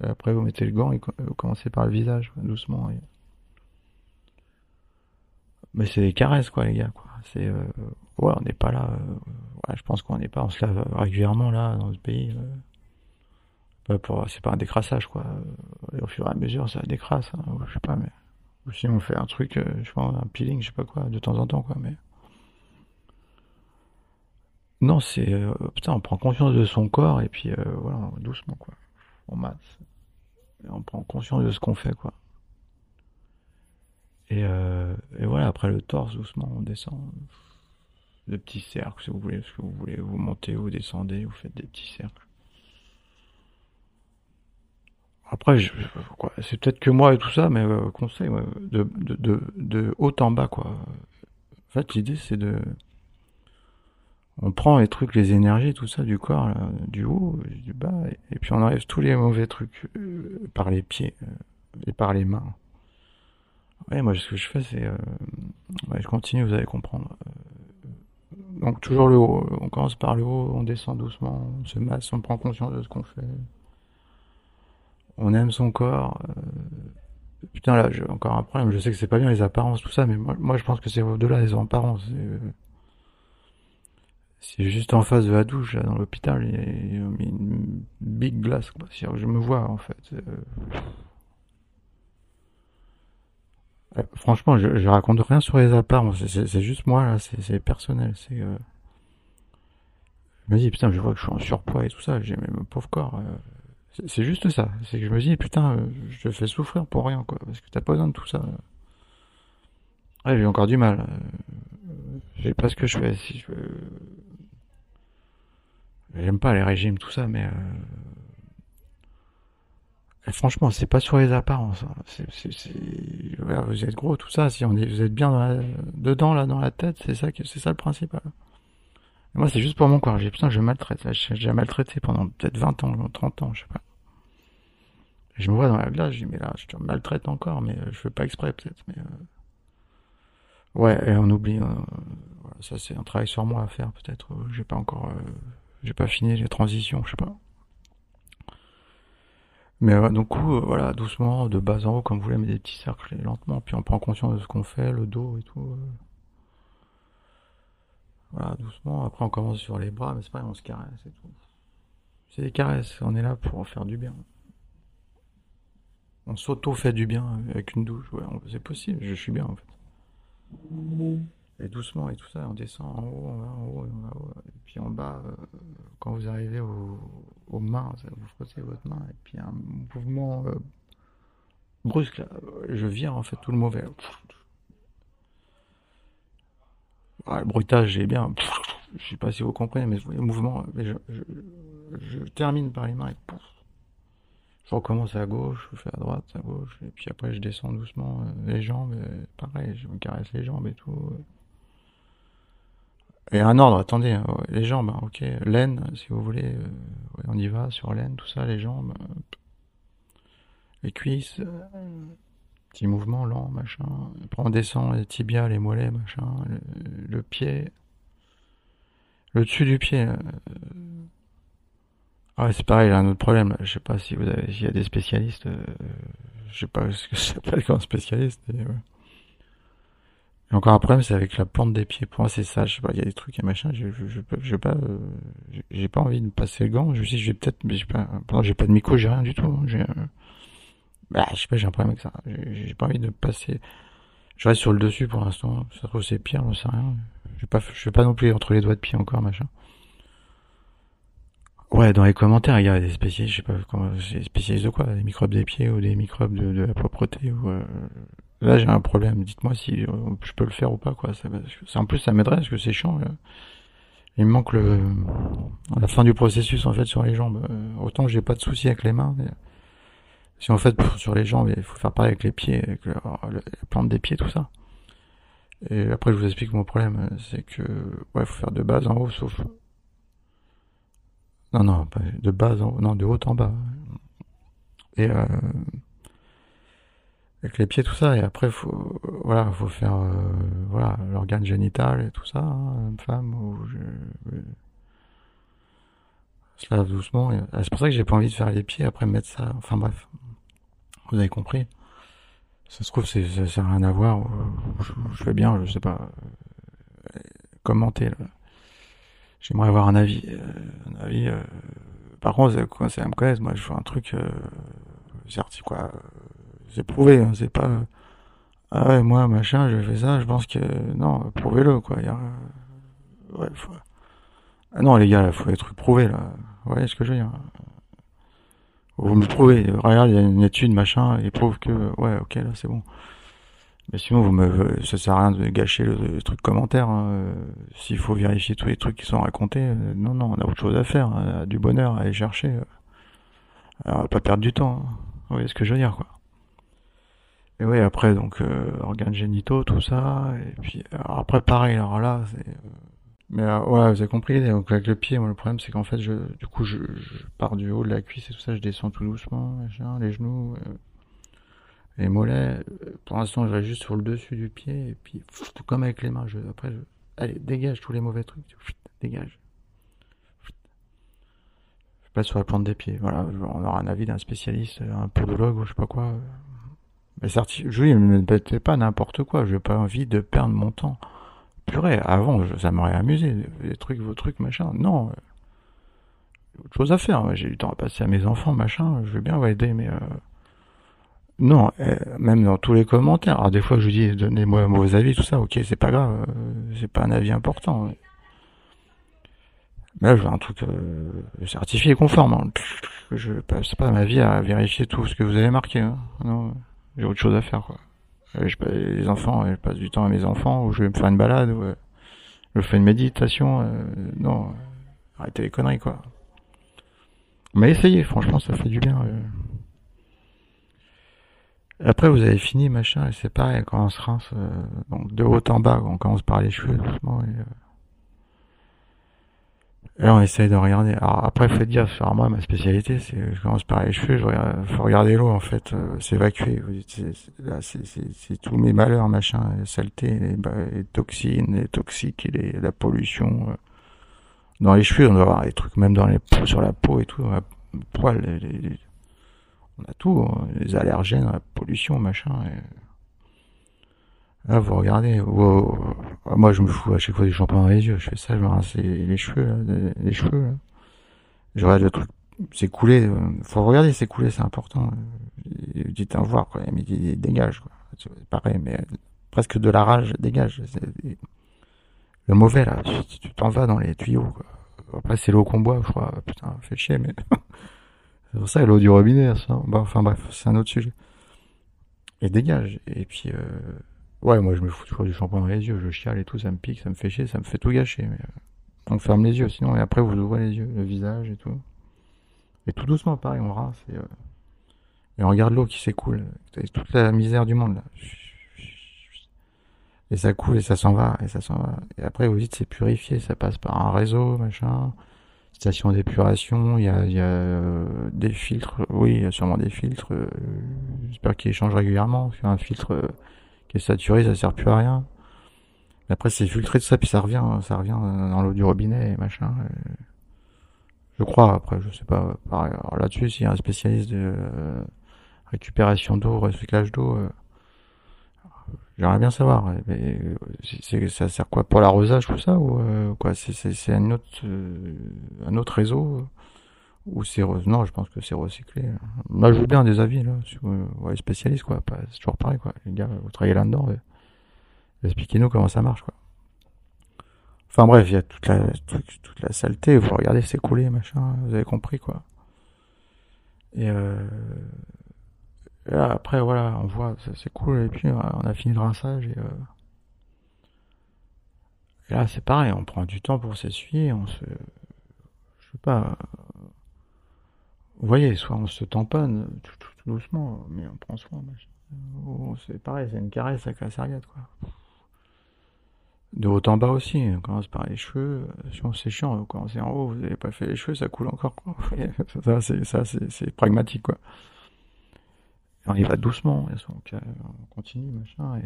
après vous mettez le gant et vous commencez par le visage, doucement. Mais c'est des caresses, quoi, les gars, quoi. C'est, euh, ouais, on n'est pas là. Euh, je pense qu'on n'est pas, on se lave régulièrement là dans ce pays. Euh. c'est pas un décrassage, quoi. Au fur et à mesure, ça décrasse. Hein, je sais pas, mais si on fait un truc, je sais pas, un peeling, je sais pas quoi, de temps en temps, quoi. Mais non, c'est euh, putain, on prend conscience de son corps et puis euh, voilà, doucement quoi. On masse. On prend conscience de ce qu'on fait quoi. Et, euh, et voilà, après le torse, doucement, on descend. De petits cercles, si vous voulez, ce que vous voulez, vous montez, vous descendez, vous faites des petits cercles. Après, c'est peut-être que moi et tout ça, mais conseil, de, de, de, de haut en bas, quoi. En fait, l'idée, c'est de on prend les trucs, les énergies, tout ça du corps, du haut, du bas, et, puis on enlève tous les mauvais trucs euh, par les pieds euh, et par les mains. Ouais, moi ce que je fais, c'est, euh, je continue, vous allez comprendre. donc toujours le haut. On commence par le haut, on descend doucement, on se masse, on prend conscience de ce qu'on fait. On aime son corps. Euh, putain là, j'ai encore un problème. Je sais que c'est pas bien les apparences, tout ça, mais moi, moi je pense que c'est au-delà des apparences. C'est juste en face de la douche, là, dans l'hôpital, il y a une big glace. Quoi. Je me vois en fait. franchement, je, je, raconte rien sur les apparences. C'est juste moi là, c'est personnel. C'est euh... je me dis putain, je vois que je suis en surpoids et tout ça. J'ai mon pauvre corps. Euh, c'est juste ça. C'est que je me dis putain, euh, je te fais souffrir pour rien quoi, parce que t'as pas besoin de tout ça. Ouais, j'ai encore du mal. Euh, j'ai pas ce que je fais. Si je J'aime pas les régimes, tout ça, mais euh... franchement, c'est pas sur les apparences. Hein. Vous êtes gros, tout ça. Si vous êtes bien dans dedans là, dans la tête, c'est ça, c'est ça le principal. moi, c'est juste pour mon corps. J'ai putain, je maltraite. J'ai maltraité pendant peut-être 20 ans, 30 ans, je sais pas. je me vois dans la glace, je dis mais là, je te maltraite encore, mais euh, je fais pas exprès peut-être. Mais euh... ouais, et on oublie. Euh... ça, c'est un travail sur moi à faire peut-être. J'ai pas encore euh, j'ai pas fini les transitions, je sais pas. Mais coup, euh, voilà, doucement, de bas en haut, comme vous voulez, mais des petits cercles, lentement, puis on prend conscience de ce qu'on fait, le dos et tout. Euh. Voilà, doucement. Après, on commence sur les bras, mais c'est pas on se caresse et tout. C'est des caresses, on est là pour faire du bien. On s'auto-fait du bien avec une douche, ouais, c'est possible, je suis bien en fait. Et doucement et tout ça, on descend en haut, on va en haut, en haut. Et puis en bas, euh, quand vous arrivez au, aux mains, vous frottez votre main, et puis un mouvement euh, brusque, là, je vire en fait tout le mauvais. Ah, le bruitage, j'ai bien. Je sais pas si vous comprenez, mais le mouvement, je, je, termine par les mains et. Je recommence à gauche, je fais à droite, à gauche, et puis après je descends doucement euh, les jambes, pareil, je me caresse les jambes et tout. Et un ordre, attendez, hein, les jambes, hein, ok, laine, si vous voulez, euh, on y va, sur laine, tout ça, les jambes, les cuisses, petit mouvement lent, machin, on descend les tibias, les mollets, machin, le, pied, le dessus du pied, euh, ah c'est pareil, a un autre problème, je sais pas si vous avez, s'il y a des spécialistes, euh, je sais pas ce que ça s'appelle quand spécialiste, encore un problème, c'est avec la plante des pieds. Pour moi, c'est ça. Je sais pas, il y a des trucs et machin. Je, je, je, je pas, euh, j'ai pas envie de passer le gant. Je dis, je vais peut-être, mais j'ai pas, j'ai pas de micro, j'ai rien du tout. Hein. J'ai, euh, bah, je sais pas, j'ai un problème avec ça. J'ai pas envie de passer. Je reste sur le dessus pour l'instant. Ça trouve c'est pire, j'en sais rien. Je pas, je vais pas non plus entre les doigts de pied encore, machin. Ouais, dans les commentaires, il y a des spécialistes, je sais pas comment, spécialistes de quoi, des microbes des pieds ou des microbes de, de la propreté ou euh, là j'ai un problème. Dites-moi si euh, je peux le faire ou pas quoi. Ça, en plus ça m'aiderait parce que c'est chiant. Il me manque le la fin du processus en fait sur les jambes. Euh, autant j'ai pas de soucis avec les mains. Si en fait sur les jambes il faut faire pareil avec les pieds, avec la plante des pieds tout ça. Et après je vous explique mon problème, c'est que ouais faut faire de base en haut sauf non non de base en haut, non de haut en bas. Et euh, avec les pieds tout ça. Et après faut voilà faut faire euh, voilà l'organe génital et tout ça hein, une femme ou je, se lave doucement. Ah, c'est pour ça que j'ai pas envie de faire les pieds après mettre ça enfin bref. Vous avez compris. Ça se trouve c'est ça à rien à voir je, fais bien je sais pas euh, commenter j'aimerais avoir un avis euh, un avis euh, par contre quoi ça me connaître moi je fais un truc euh, certi quoi c'est prouvé, hein, c'est pas ah ouais moi machin je fais ça, je pense que non, prouvez-le quoi. Y a... Ouais, faut... ah non les gars, il faut être prouvé là. Vous voyez ce que je veux dire? Vous me prouvez, regarde, il y a une étude machin, et prouve que ouais, ok là c'est bon. Mais sinon, vous me, ça sert à rien de gâcher le, truc commentaire. Hein. S'il faut vérifier tous les trucs qui sont racontés, euh, non, non, on a autre chose à faire, hein. du bonheur à aller chercher. Alors, pas perdre du temps. Hein. Vous voyez ce que je veux dire, quoi. Et oui, après, donc, euh, organes génitaux, tout ça. Et puis, après, pareil, alors là, c'est. Euh, mais euh, ouais, vous avez compris. Donc, avec le pied, moi, le problème, c'est qu'en fait, je, du coup, je, je, pars du haut de la cuisse et tout ça, je descends tout doucement, les genoux, euh, les mollets. Pour l'instant, je vais juste sur le dessus du pied. Et puis, comme avec les mains, je, après, je, allez, dégage tous les mauvais trucs, dégage. Je passe sur la plante des pieds, voilà, on aura un avis d'un spécialiste, un podologue ou je sais pas quoi. Mais je ne me pas n'importe quoi, je n'ai pas envie de perdre mon temps. Purée, avant, ça m'aurait amusé, les trucs, vos trucs, machin. Non, autre chose à faire. J'ai du temps à passer à mes enfants, machin. Je veux bien aider, mais euh, non, euh, même dans tous les commentaires. Alors des fois, je dis donnez-moi vos avis, tout ça. Ok, c'est pas grave, euh, c'est pas un avis important. Mais là, je veux un truc certifié et conforme. Hein. Je passe pas ma vie à vérifier tout ce que vous avez marqué. Hein. Non, j'ai autre chose à faire, quoi. Je, les enfants, je passe du temps à mes enfants, ou je vais me faire une balade, ou je fais une méditation. non, arrêtez les conneries, quoi. Mais essayez, franchement, ça fait du bien. Euh. Après, vous avez fini, machin, et c'est pareil, quand on se rince, euh, donc de haut en bas, on commence par les cheveux doucement, et, euh. Là, on essaye de regarder. Alors après, faites dire, sur moi, ma spécialité, c'est, je commence par les cheveux, je faut regarder l'eau, en fait, s'évacuer. Là, c'est tous mes malheurs, machin, les saletés, les, toxines, les toxiques, et la pollution, dans les cheveux, on doit avoir des trucs même dans les sur la peau et tout, la poil, les, on a tout, hein, les allergènes, la pollution, machin. Là, vous regardez, moi je me fous à chaque fois des shampoings dans les yeux, je fais ça, je me rince les, cheveux, les, cheveux. Là. Je regarde le truc s'écouler, euh, faut regarder s'écouler, c'est important. Dites un voir, quoi, mais dégage, quoi. Pareil, mais presque de la rage, dégage le mauvais là, tu t'en vas dans les tuyaux. Quoi. Après c'est l'eau qu'on boit, je crois. Putain, fait chier, mais c'est pour ça l'eau du robinet. Ça. Bah, enfin bref, c'est un autre sujet. Et dégage. Et puis euh... ouais, moi je me fous toujours du shampoing dans les yeux, je chiale et tout, ça me pique, ça me fait chier, ça me fait tout gâcher. Mais euh, on ferme les yeux, sinon et après vous ouvrez les yeux, le visage et tout. Et tout doucement, pareil, on rince et, euh... et on regarde l'eau qui s'écoule. Toute la misère du monde là et ça coule et ça s'en va et ça s'en va. Et après vous dites c'est purifié, ça passe par un réseau, machin, station d'épuration, il y a, euh, des filtres, oui, il y a sûrement des filtres. J'espère qu'ils changent régulièrement. Parce qu'un filtre euh, saturé, ça sert plus à rien. après c'est filtré de ça puis ça revient, ça revient dans l'eau du robinet et machin. je crois. Après je sais pas. Alors là-dessus s'il y a un spécialiste de récupération d'eau, recyclage d'eau J'aimerais bien savoir. Mais ça sert quoi pour l'arrosage tout ça ou euh, quoi? C'est, c'est, un autre euh, un autre réseau ou c'est non Je pense que c'est recyclé. Moi, je veux bien des avis là, sur, euh, ouais, spécialistes quoi. c'est toujours pareil quoi. Les gars, vous travaillez là-dedans. Expliquez-nous comment ça marche quoi. Enfin bref, il y a toute la toute, la saleté. Vous regardez s'écouler machin. Vous avez compris quoi. Et euh, là, après, voilà, on voit, c'est cool, et puis on a fini le rinçage, et, euh, là, c'est pareil, on prend du temps pour s'essuyer, on se. Je sais pas. Vous voyez, soit on se tamponne tout, doucement, mais on prend soin. C'est pareil, c'est une caresse avec la serviette, quoi. De haut en bas aussi, on commence par les cheveux. C'est chiant, vous commencez en haut, vous n'avez pas fait les cheveux, ça coule encore, quoi. ça, c'est pragmatique, quoi on y va doucement, on continue, machin. Et,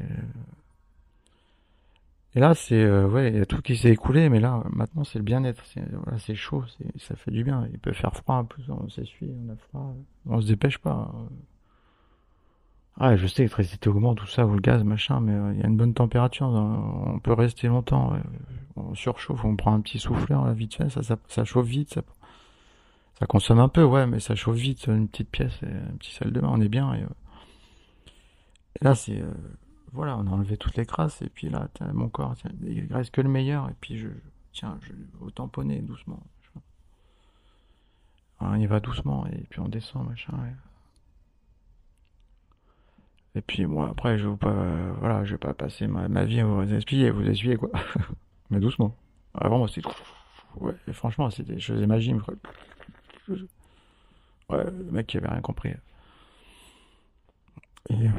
et là, c'est euh, ouais, il y a tout qui s'est écoulé, mais là, maintenant, c'est le bien-être. C'est c'est chaud, ça fait du bien. Il peut faire froid un peu, on s'essuie, on a froid, on se dépêche pas. Ah, je sais, l'électricité augmente, tout ça, ou le gaz, machin, mais euh, il y a une bonne température, on peut rester longtemps. On surchauffe, on prend un petit souffleur, là, vite fait, ça, ça, chauffe vite, ça, consomme un peu, ouais, mais ça chauffe vite, une petite pièce, et une petite salle de bain, on est bien. Et, euh, là, c'est. Voilà, on a enlevé toutes les crasses, et puis là, mon corps, il reste que le meilleur, et puis je. Tiens, je vais tamponner doucement. On y va doucement, et puis on descend, machin. Et, puis moi, après, je vais pas. voilà, je vais pas passer ma, vie à vous essuyer, vous essuyer, quoi. mais doucement. Avant, moi, c'était. Ouais, franchement, c'était. Je l'imagine. Ouais, le mec qui avait rien compris. Et, euh,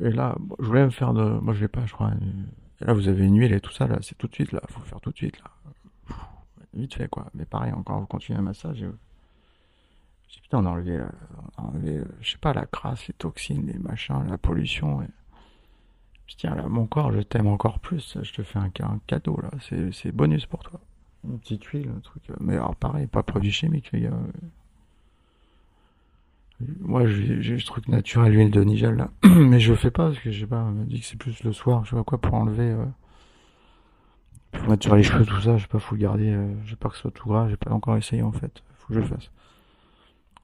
et là, je voulais me faire de. Moi, je vais pas, je crois. Et là, vous avez une huile et tout ça, là, c'est tout de suite, là. Faut faire tout de suite, là. vite fait, quoi. Mais pareil, encore, vous continuez un massage. Je dis, putain, on a enlevé, on a enlevé, je sais pas, la crasse, les toxines, les machins, la pollution. Et... tiens, là, mon corps, je t'aime encore plus, je te fais un, cadeau, là, c'est bonus pour toi. Une petite huile, un truc. Mais alors, pareil, pas produit chimique, les gars. Moi, j'ai ce truc naturel, l'huile de Nigel, là. Mais je le fais pas, parce que, je pas, on m'a dit que c'est plus le soir, je sais pas quoi, pour enlever, euh, pour mettre sur les cheveux, tout ça, je sais pas, faut le garder, euh, sais pas que ce soit tout gras, j'ai pas encore essayé, en fait. Faut que je le fasse.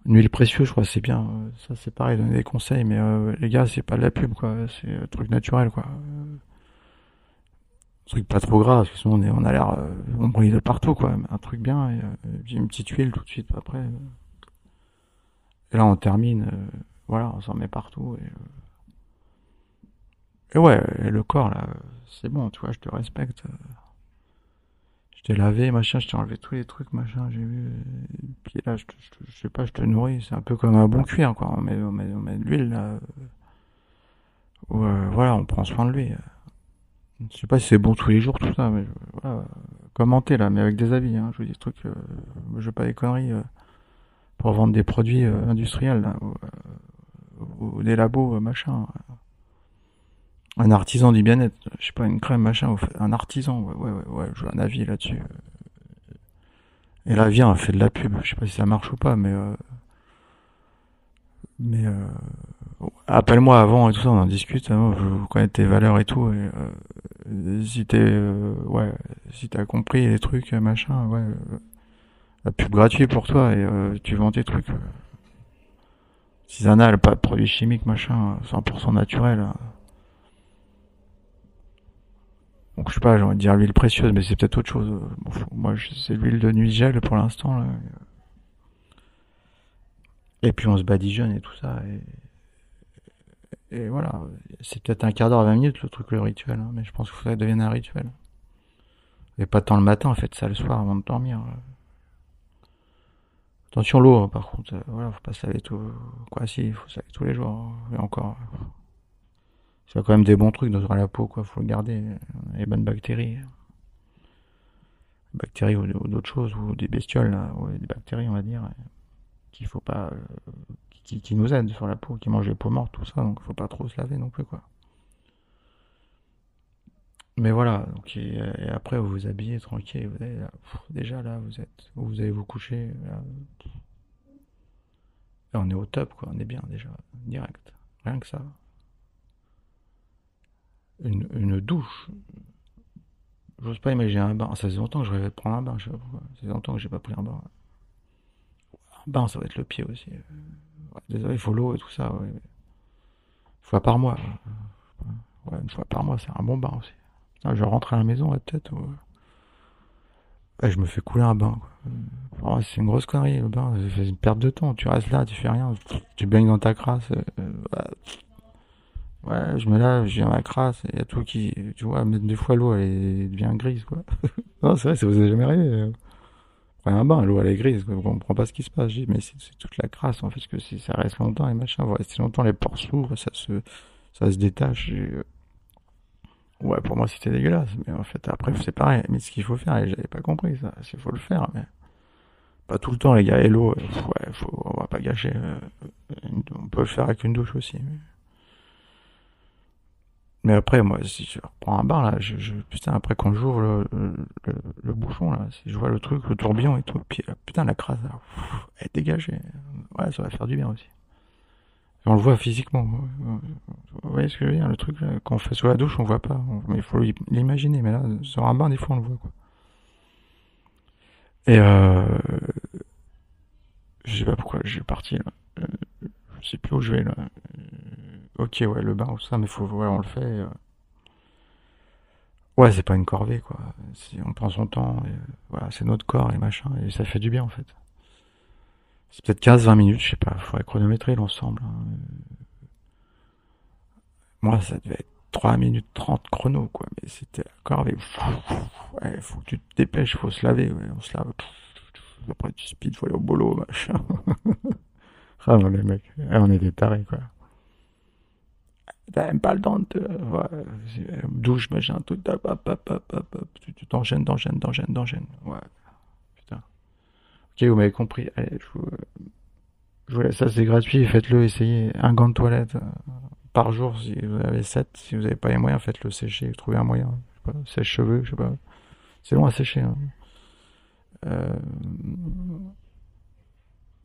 Une huile précieuse, je crois, c'est bien. Euh, ça, c'est pareil, donner des conseils, mais euh, les gars, c'est pas de la pub, quoi. C'est un truc naturel, quoi. Un truc pas trop gras, parce que sinon on, est, on a l'air, euh, on brille de partout, quoi. un truc bien, et, une petite huile tout de suite après. Et là, on termine, voilà, on s'en met partout. Et, et ouais, le corps, là, c'est bon, tu vois, je te respecte t'ai lavé, machin, je t'ai enlevé tous les trucs, machin, j'ai vu. Et puis là, je, je, sais pas, je te nourris, c'est un peu comme un bon cuir, quoi. On met, on met, on met de l'huile, là. Euh, voilà, on prend soin de lui. Je sais pas si c'est bon tous les jours, tout ça, mais voilà. Commenter, là, mais avec des avis, hein. Je vous dis des trucs, euh, je veux pas des conneries, euh, pour vendre des produits industriels, là, ou, des labos, machin un artisan du bien-être, je sais pas, une crème, machin, un artisan, ouais, ouais, ouais, ouais, j'ai un avis là-dessus. Et là, viens, fait de la pub, je sais pas si ça marche ou pas, mais euh, mais euh, appelle-moi avant et tout ça, on en discute, hein, je connais tes valeurs et tout, et euh, si t'es, ouais, si t'as compris les trucs, machin, ouais, pub gratuite pour toi, et tu vends tes trucs. Si ça n'a pas de produits chimiques, machin, 100% naturel. Donc je sais pas, j'ai envie de dire l'huile précieuse, mais c'est peut-être autre chose. moi, c'est l'huile de nuit gel pour l'instant. Et puis on se badigeonne et tout ça. Et, et voilà, c'est peut-être un quart d'heure, 20 minutes le truc, le rituel. Hein, mais je pense qu'il faudrait que ça devienne un rituel. Et pas tant le matin, en fait, ça le soir avant de dormir. Attention l'eau, hein, par contre. Voilà, faut pas se laver tout. Quoi, si, faut se laver tous les jours. Hein, et encore. C'est quand même des bons trucs dans la peau, quoi. Faut le garder. Les bonnes bactéries. Bactéries ou, d'autres choses, ou des bestioles, ou des bactéries, on va dire, qu'il faut pas, euh, qui, nous aident sur la peau, qui mangent les peaux mortes, tout ça, donc faut pas trop se laver non plus, quoi. Mais voilà, donc, et, après vous vous habillez tranquille, vous déjà là vous êtes, vous allez vous coucher, on est au top, quoi, on est bien déjà, direct, rien que ça une, une douche. J'ose pas imaginer un bain. Ça fait longtemps que je rêvais de prendre un bain. Je sais pas pourquoi. Ça fait longtemps que j'ai pas pris un bain. Un bain, ça va être le pied aussi. désolé, il faut l'eau et tout ça. Une fois par mois. Ouais, une fois par mois, c'est un bon bain aussi. Je rentre à la maison, peut-être. Ouais, je me fais couler un bain. c'est une grosse connerie, le bain. C'est une perte de temps. Tu restes là, tu fais rien. Tu baignes dans ta crasse. Euh, Ouais, je me lave, j'ai ma crasse, il y a tout qui, tu vois, mais des fois l'eau elle devient grise, quoi. non, c'est vrai, ça vous est jamais arrivé. Prenez un bain, l'eau elle est grise, quoi. on comprend pas ce qui se passe. Mais c'est toute la crasse, en fait, parce que si ça reste longtemps et machin, va rester longtemps, les pores s'ouvrent, ça se, ça se détache. Euh, ouais, pour moi c'était dégueulasse, mais en fait après c'est pareil. Mais ce qu'il faut faire, et j'avais pas compris ça, il faut le faire, mais pas tout le temps les gars. L'eau, euh, ouais, faut, on va pas gâcher. Euh, on peut le faire avec une douche aussi. Mais... Après, moi, si je reprends un bain, là, je putain, après, quand j'ouvre le, le, le, bouchon, là, si je vois le truc, le tourbillon et tout, puis putain, la crasse, là, elle est dégagée. Ouais, ça va faire du bien aussi. On le voit physiquement. Vous voyez ce que je veux dire Le truc, là, quand on fait sous la douche, on voit pas. Mais il faut l'imaginer. Mais là, sur un bain, des fois, on le voit, quoi. Et euh, je sais pas pourquoi je suis parti, là. Euh, je sais plus où je vais, là. Ok, ouais, le bain, tout ça, mais faut, on le fait. Euh. Ouais, c'est pas une corvée, quoi. On prend son temps, et, voilà, c'est notre corps et machin, et ça fait du bien, en fait. C'est peut-être 15-20 minutes, je sais pas, faudrait chronométrer l'ensemble. Hein. Moi, ça devait être 3 minutes 30 chrono, quoi, mais c'était la corvée. Ouais, faut que tu te dépêches, faut se laver, ouais, on se lave. Après, tu speed, faut aller au boulot, machin. ah non, les mecs, on est des tarés, quoi t'as même pas le temps de ouais, douche machin tout tu t'enchaînes t'enchaînes t'enchaînes t'enchaînes ouais ok vous m'avez compris allez je vous, je vous laisse ça c'est gratuit faites-le essayez un gant de toilette par jour, si vous avez 7, si vous n'avez pas les moyens, faites-le sécher, trouvez un moyen. Sèche-cheveux, je sais pas. C'est long à sécher. Hein. Euh,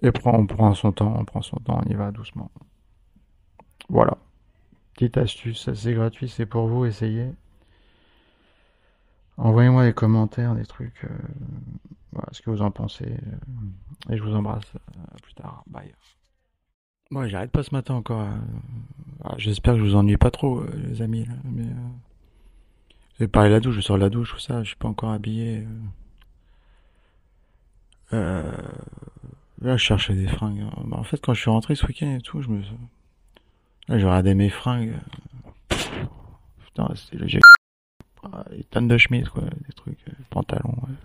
et on prend son temps, on prend son temps, on y va doucement. Voilà. Petite astuce, c'est gratuit, c'est pour vous, essayez. Envoyez-moi des commentaires, des trucs, euh, voilà, ce que vous en pensez. Euh, et je vous embrasse. À plus tard. Bye. Bon, j'arrête pas ce matin encore. Ah, j'espère que je vous ennuie pas trop, les amis. Là, mais je vais parler de la douche, je sors de la douche, tout ça, je suis pas encore habillé. Euh... Là, je cherchais des fringues. Bah, en fait, quand je suis rentré ce week-end et tout, je me. Là, j'ai regardé mes fringues. Putain, c'était le ah, des tonnes de chemises, quoi, des trucs, euh, pantalons. Ouais.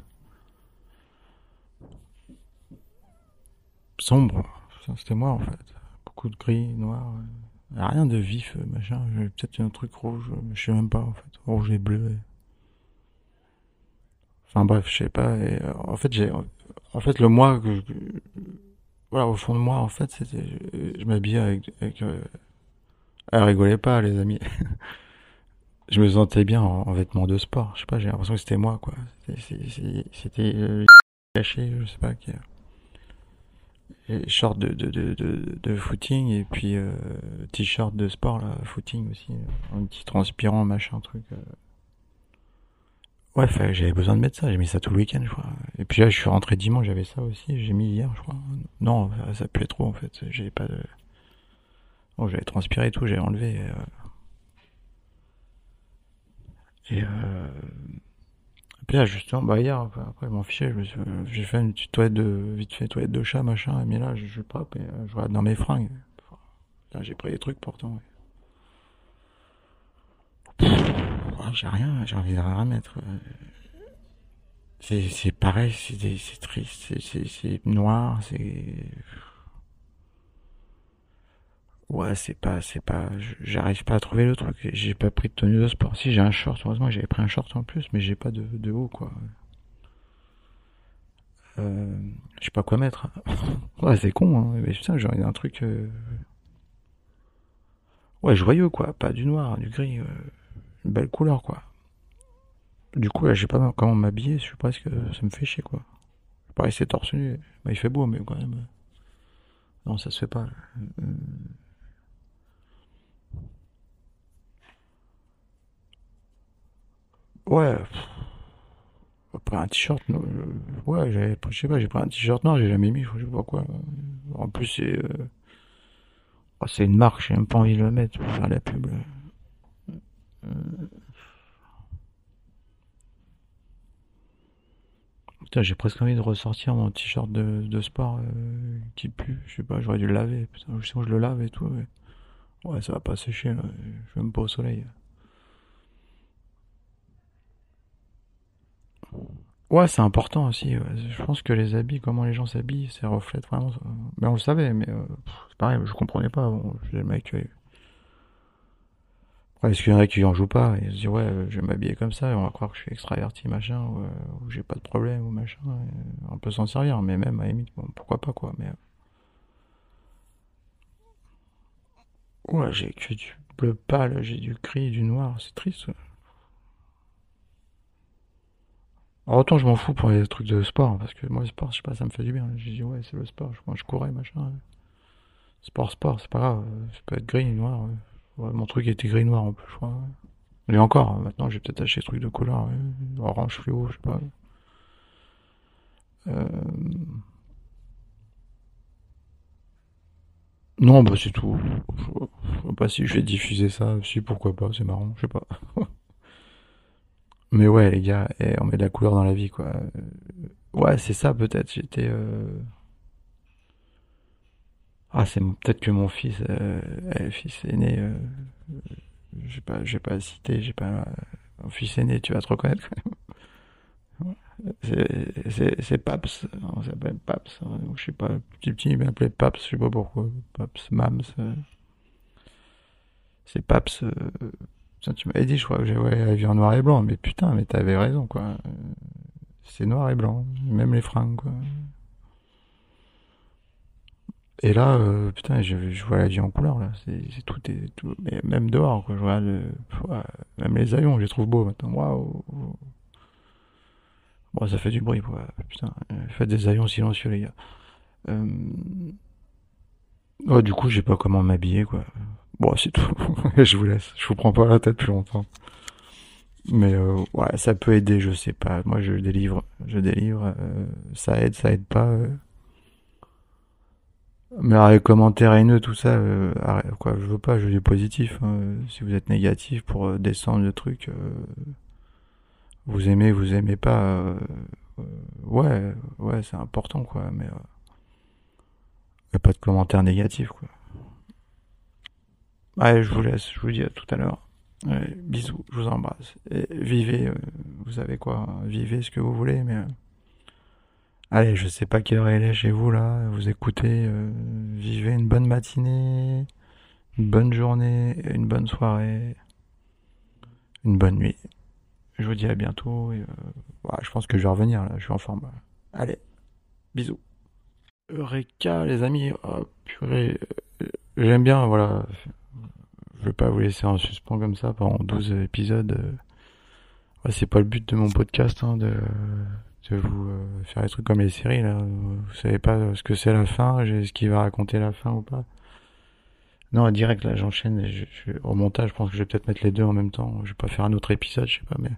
Sombre, c'était moi en fait. Beaucoup de gris, noir. Rien de vif, euh, machin. Peut-être un truc rouge, mais je sais même pas en fait. Rouge et bleu. Enfin bref, je sais pas. Euh, en fait, j'ai, en fait, le moi que, voilà, au fond de moi, en fait, c'était, je, m'habillais avec, avec elle rigolait pas, les amis. je me sentais bien en, vêtements de sport. Je sais pas, j'ai l'impression que c'était moi, quoi. C'était euh, caché, je sais pas. Qui, short de, de, de, de, footing et puis euh, t-shirt de sport, là, footing aussi. Un petit transpirant, machin, truc. Euh. Ouais, j'avais besoin de mettre ça. J'ai mis ça tout le week-end, je crois. Et puis là, je suis rentré dimanche, j'avais ça aussi. J'ai mis hier, je crois. Non, ça plaît trop, en fait. J'ai pas de... Bon, j'avais transpiré et tout, j'ai enlevé. Euh... Et euh... puis là, justement, bah hier, après, je m'en fichais, j'ai fait une petite toilette de, vite fait, toilette de chat, machin, mais là, je, je pas, je regarde dans mes fringues. Là, j'ai pris des trucs pourtant. j'ai rien, j'ai envie de rien mettre. C'est pareil, c'est triste, c'est noir, c'est Ouais, c'est pas, c'est pas, j'arrive pas à trouver le truc. J'ai pas pris de tenue de sport. Si j'ai un short, heureusement j'avais pris un short en plus, mais j'ai pas de, de haut quoi. Euh, je sais pas quoi mettre. ouais, c'est con, hein. Mais putain, j'aurais un truc. Euh... Ouais, joyeux quoi, pas du noir, du gris, euh... une belle couleur quoi. Du coup, là, j'ai pas comment m'habiller. Je suis presque, ça me fait chier quoi. Pareil, c'est torse nu. Bah, il fait beau, mais quand même. Non, ça se fait pas. Euh... Ouais. Après un t-shirt, euh, ouais, j'avais, je sais pas, j'ai pris un t-shirt noir, j'ai jamais mis, je sais pas quoi. En plus, c'est, euh, oh, c'est une marque, j'ai même pas envie de le mettre pour faire la pub. Euh, putain, j'ai presque envie de ressortir mon t-shirt de, de sport qui pue. Je sais pas, j'aurais dû le laver. Putain, je sais où je le lave et tout. Mais... Ouais, ça va pas sécher. Là. Je vais même pas au soleil. Ouais, c'est important aussi. Je pense que les habits, comment les gens s'habillent, ça reflète vraiment. Mais on le savait, mais euh, c'est pareil, je comprenais pas. Bon, le mec. Euh... est-ce qu'il y en a qui en jouent pas? Et se disent ouais, je vais m'habiller comme ça et on va croire que je suis extraverti, machin, ou, euh, j'ai pas de problème, ou machin. on peut s'en servir, mais même à la limite, pourquoi pas quoi. Mais ouais, j'ai que du bleu pâle, j'ai du gris, du noir, c'est triste. Alors autant je m'en fous pour les trucs de sport, parce que moi le sport, je sais pas, ça me fait du bien. J'ai dit ouais c'est le sport, moi je courais, machin. Sport, sport, c'est pas grave, ça peut être gris, noir. mon truc était gris noir en plus, je crois. Et encore, maintenant j'ai peut-être acheté des trucs de couleur, orange fluo, je sais pas. Euh... Non, bah c'est tout. Je sais pas si je vais diffuser ça, si pourquoi pas, c'est marrant, je sais pas. Mais ouais, les gars, on met de la couleur dans la vie, quoi. Euh, ouais, c'est ça, peut-être. J'étais. Euh, ah, c'est peut-être que mon fils, euh, eh, fils aîné, j'ai pas, j'ai pas cité, j'ai pas. Mon fils aîné, tu vas te reconnaître quand C'est, c'est Paps, on s'appelle Paps, hein, je sais pas, petit petit, il m'appelait Paps, je sais pas pourquoi, Paps, Mams. C'est Paps tu m'avais dit, je crois que j'ai ouais, vu en noir et blanc, mais putain, mais t'avais raison, quoi. C'est noir et blanc, même les fringues, quoi. Et là, euh, putain, je, je, vois la vie en couleur, là. C'est tout, est, tout, mais même dehors, quoi. Je vois même les avions, je les trouve beaux maintenant. Waouh! Bon, ça fait du bruit, quoi. Putain, faites des avions silencieux, les gars. Euh... Du coup, j'ai pas comment m'habiller, quoi. Bon, c'est tout. je vous laisse. Je vous prends pas la tête plus longtemps. Mais euh, ouais, ça peut aider, je sais pas. Moi, je délivre, je délivre. Euh, ça aide, ça aide pas. Euh. Mais avec commentaires haineux, tout ça, euh, quoi, je veux pas, je veux positif. Hein. Si vous êtes négatif pour descendre le truc, vous aimez, vous aimez pas. ouais, ouais, c'est important, quoi. Mais y a pas de commentaires négatifs, quoi. Allez, je vous laisse. Je vous dis à tout à l'heure bisous, je vous embrasse. Et vivez, euh, vous savez quoi, vivez ce que vous voulez, mais... Euh, allez, je sais pas quelle heure il est chez vous là, vous écoutez, euh, vivez une bonne matinée, une bonne journée, une bonne soirée, une bonne nuit. Je vous dis à bientôt. Et, je pense que je vais revenir là, je suis en forme. Allez, bisous. Eureka les amis, oh, purée, j'aime bien, voilà je veux pas vous laisser en suspens comme ça pendant 12 épisodes. Ouais, c'est pas le but de mon podcast hein, de, de vous euh, faire des trucs comme les séries là. Vous savez pas ce que c'est la fin, ce qui va raconter la fin ou pas. Non, direct là, j'enchaîne. Je, au montage, je pense que je vais peut-être mettre les deux en même temps. Je vais pas faire un autre épisode, je sais pas, mais.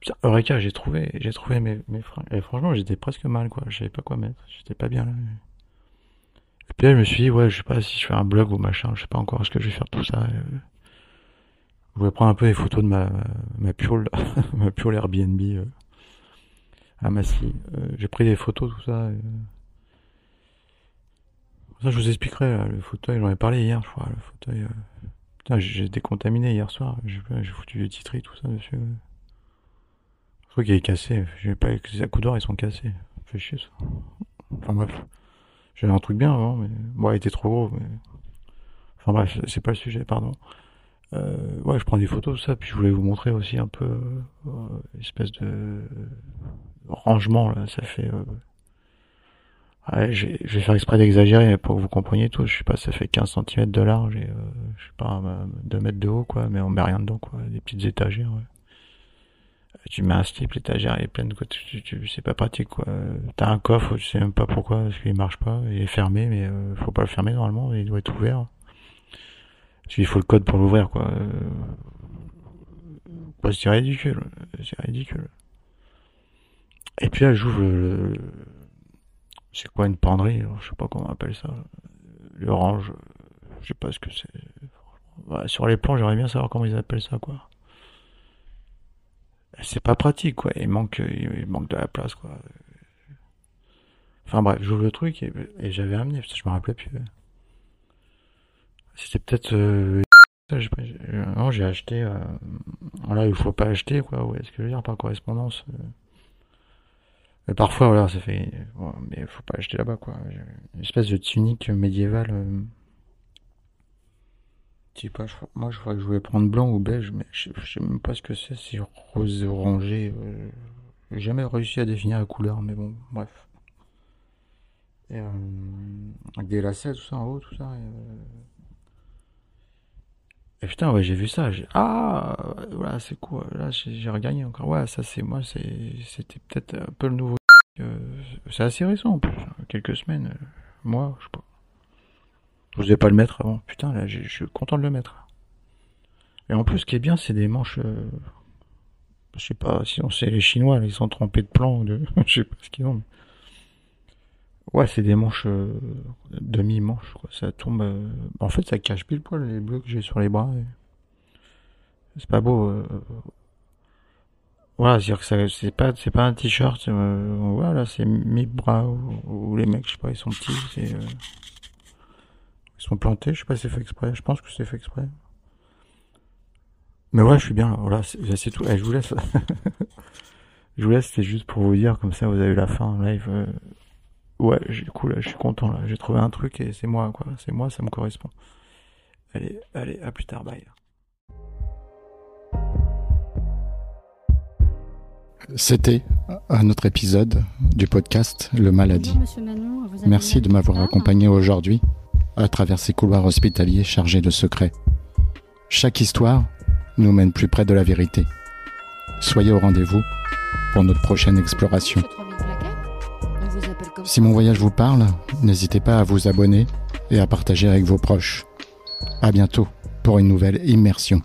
Putain, Eureka, j'ai trouvé, j'ai trouvé mes, mes freins. Et franchement, j'étais presque mal, quoi. Je savais pas quoi mettre. J'étais pas bien là. Et puis là, je me suis dit, ouais, je sais pas si je fais un blog ou machin, je sais pas encore ce que je vais faire tout ça. Euh. Je voulais prendre un peu des photos de ma, ma piole, ma piole Airbnb euh, à Massy. Euh, j'ai pris des photos, tout ça. Ça, je vous expliquerai, le fauteuil, j'en ai parlé hier, je crois, le fauteuil. Putain, j'ai décontaminé hier soir, j'ai foutu des titris, tout ça dessus. Je crois qu'il est cassé, j'ai pas, les d'or ils sont cassés. Fait chier ça. Enfin bref. J'avais un truc bien avant, mais bon, il était trop gros. Mais... Enfin bref, c'est pas le sujet, pardon. Euh, ouais, je prends des photos, ça, puis je voulais vous montrer aussi un peu euh, espèce de rangement là. Ça fait. Euh... Je vais faire exprès d'exagérer pour que vous compreniez tout. Je sais pas, ça fait 15 cm de large et euh, je sais pas 2 mètres de haut quoi, mais on met rien dedans quoi, des petites étagères. Ouais tu mets un slip, l'étagère est pleine quoi, tu, tu, c'est pas pratique quoi. T'as un coffre, tu sais même pas pourquoi, parce qu'il marche pas, il est fermé, mais euh, faut pas le fermer normalement, il doit être ouvert. Parce qu'il faut le code pour l'ouvrir quoi. Bah, c'est ridicule, c'est ridicule. Et puis là j'ouvre le, c'est quoi une penderie, je sais pas comment on appelle ça, le range, je sais pas ce que c'est. sur les plans j'aimerais bien savoir comment ils appellent ça quoi c'est pas pratique quoi. Il manque il manque de la place quoi. Enfin bref j'ouvre le truc et, j'avais amené je me rappelais plus. C'était peut-être euh, non j'ai acheté euh, là il faut pas acheter quoi ouais ce que je veux dire par correspondance euh. mais parfois voilà ça fait mais il faut pas acheter là-bas quoi. Une espèce de tunique médiévale je sais pas, moi je crois que je voulais prendre blanc ou beige, mais je, sais même pas ce que c'est, si rose orangé. Euh, j'ai jamais réussi à définir la couleur, mais bon, bref. Et, euh, des lacets, tout ça en haut, tout ça. Et, euh, putain, ouais, j'ai vu ça. Ah, voilà, c'est quoi Là, j'ai regagné encore. Ouais, ça c'est moi, c'était peut-être un peu le nouveau. c'est assez récent en plus, quelques semaines, moi, je sais pas. Je n'osais pas le mettre avant. Putain, là, je suis content de le mettre. Et en plus, ce qui est bien, c'est des manches. Euh, je sais pas si on sait les Chinois, ils sont trempés de plans, de. je sais pas ce qu'ils ont. Ouais, c'est des manches euh, demi-manches, quoi. Ça tombe. Euh, en fait, ça cache pile poil les bleus que j'ai sur les bras. C'est pas beau. Voilà, c'est-à-dire que c'est pas, c'est pas un t-shirt. voilà, c'est mi-bras ou, les mecs, je sais pas, ils sont petits. C'est. Ils sont plantés, je sais pas si c'est fait exprès, je pense que c'est fait exprès. Mais ouais, je suis bien là, voilà, c'est tout. Eh, je vous laisse. je vous laisse, c'est juste pour vous dire, comme ça vous avez la fin live. Euh. Ouais, du coup là, je suis content là, j'ai trouvé un truc et c'est moi quoi, c'est moi, ça me correspond. Allez, allez, à plus tard, bye. C'était à notre épisode du podcast Le Maladie. Merci de m'avoir accompagné aujourd'hui à travers ces couloirs hospitaliers chargés de secrets. Chaque histoire nous mène plus près de la vérité. Soyez au rendez-vous pour notre prochaine exploration. Si mon voyage vous parle, n'hésitez pas à vous abonner et à partager avec vos proches. À bientôt pour une nouvelle immersion.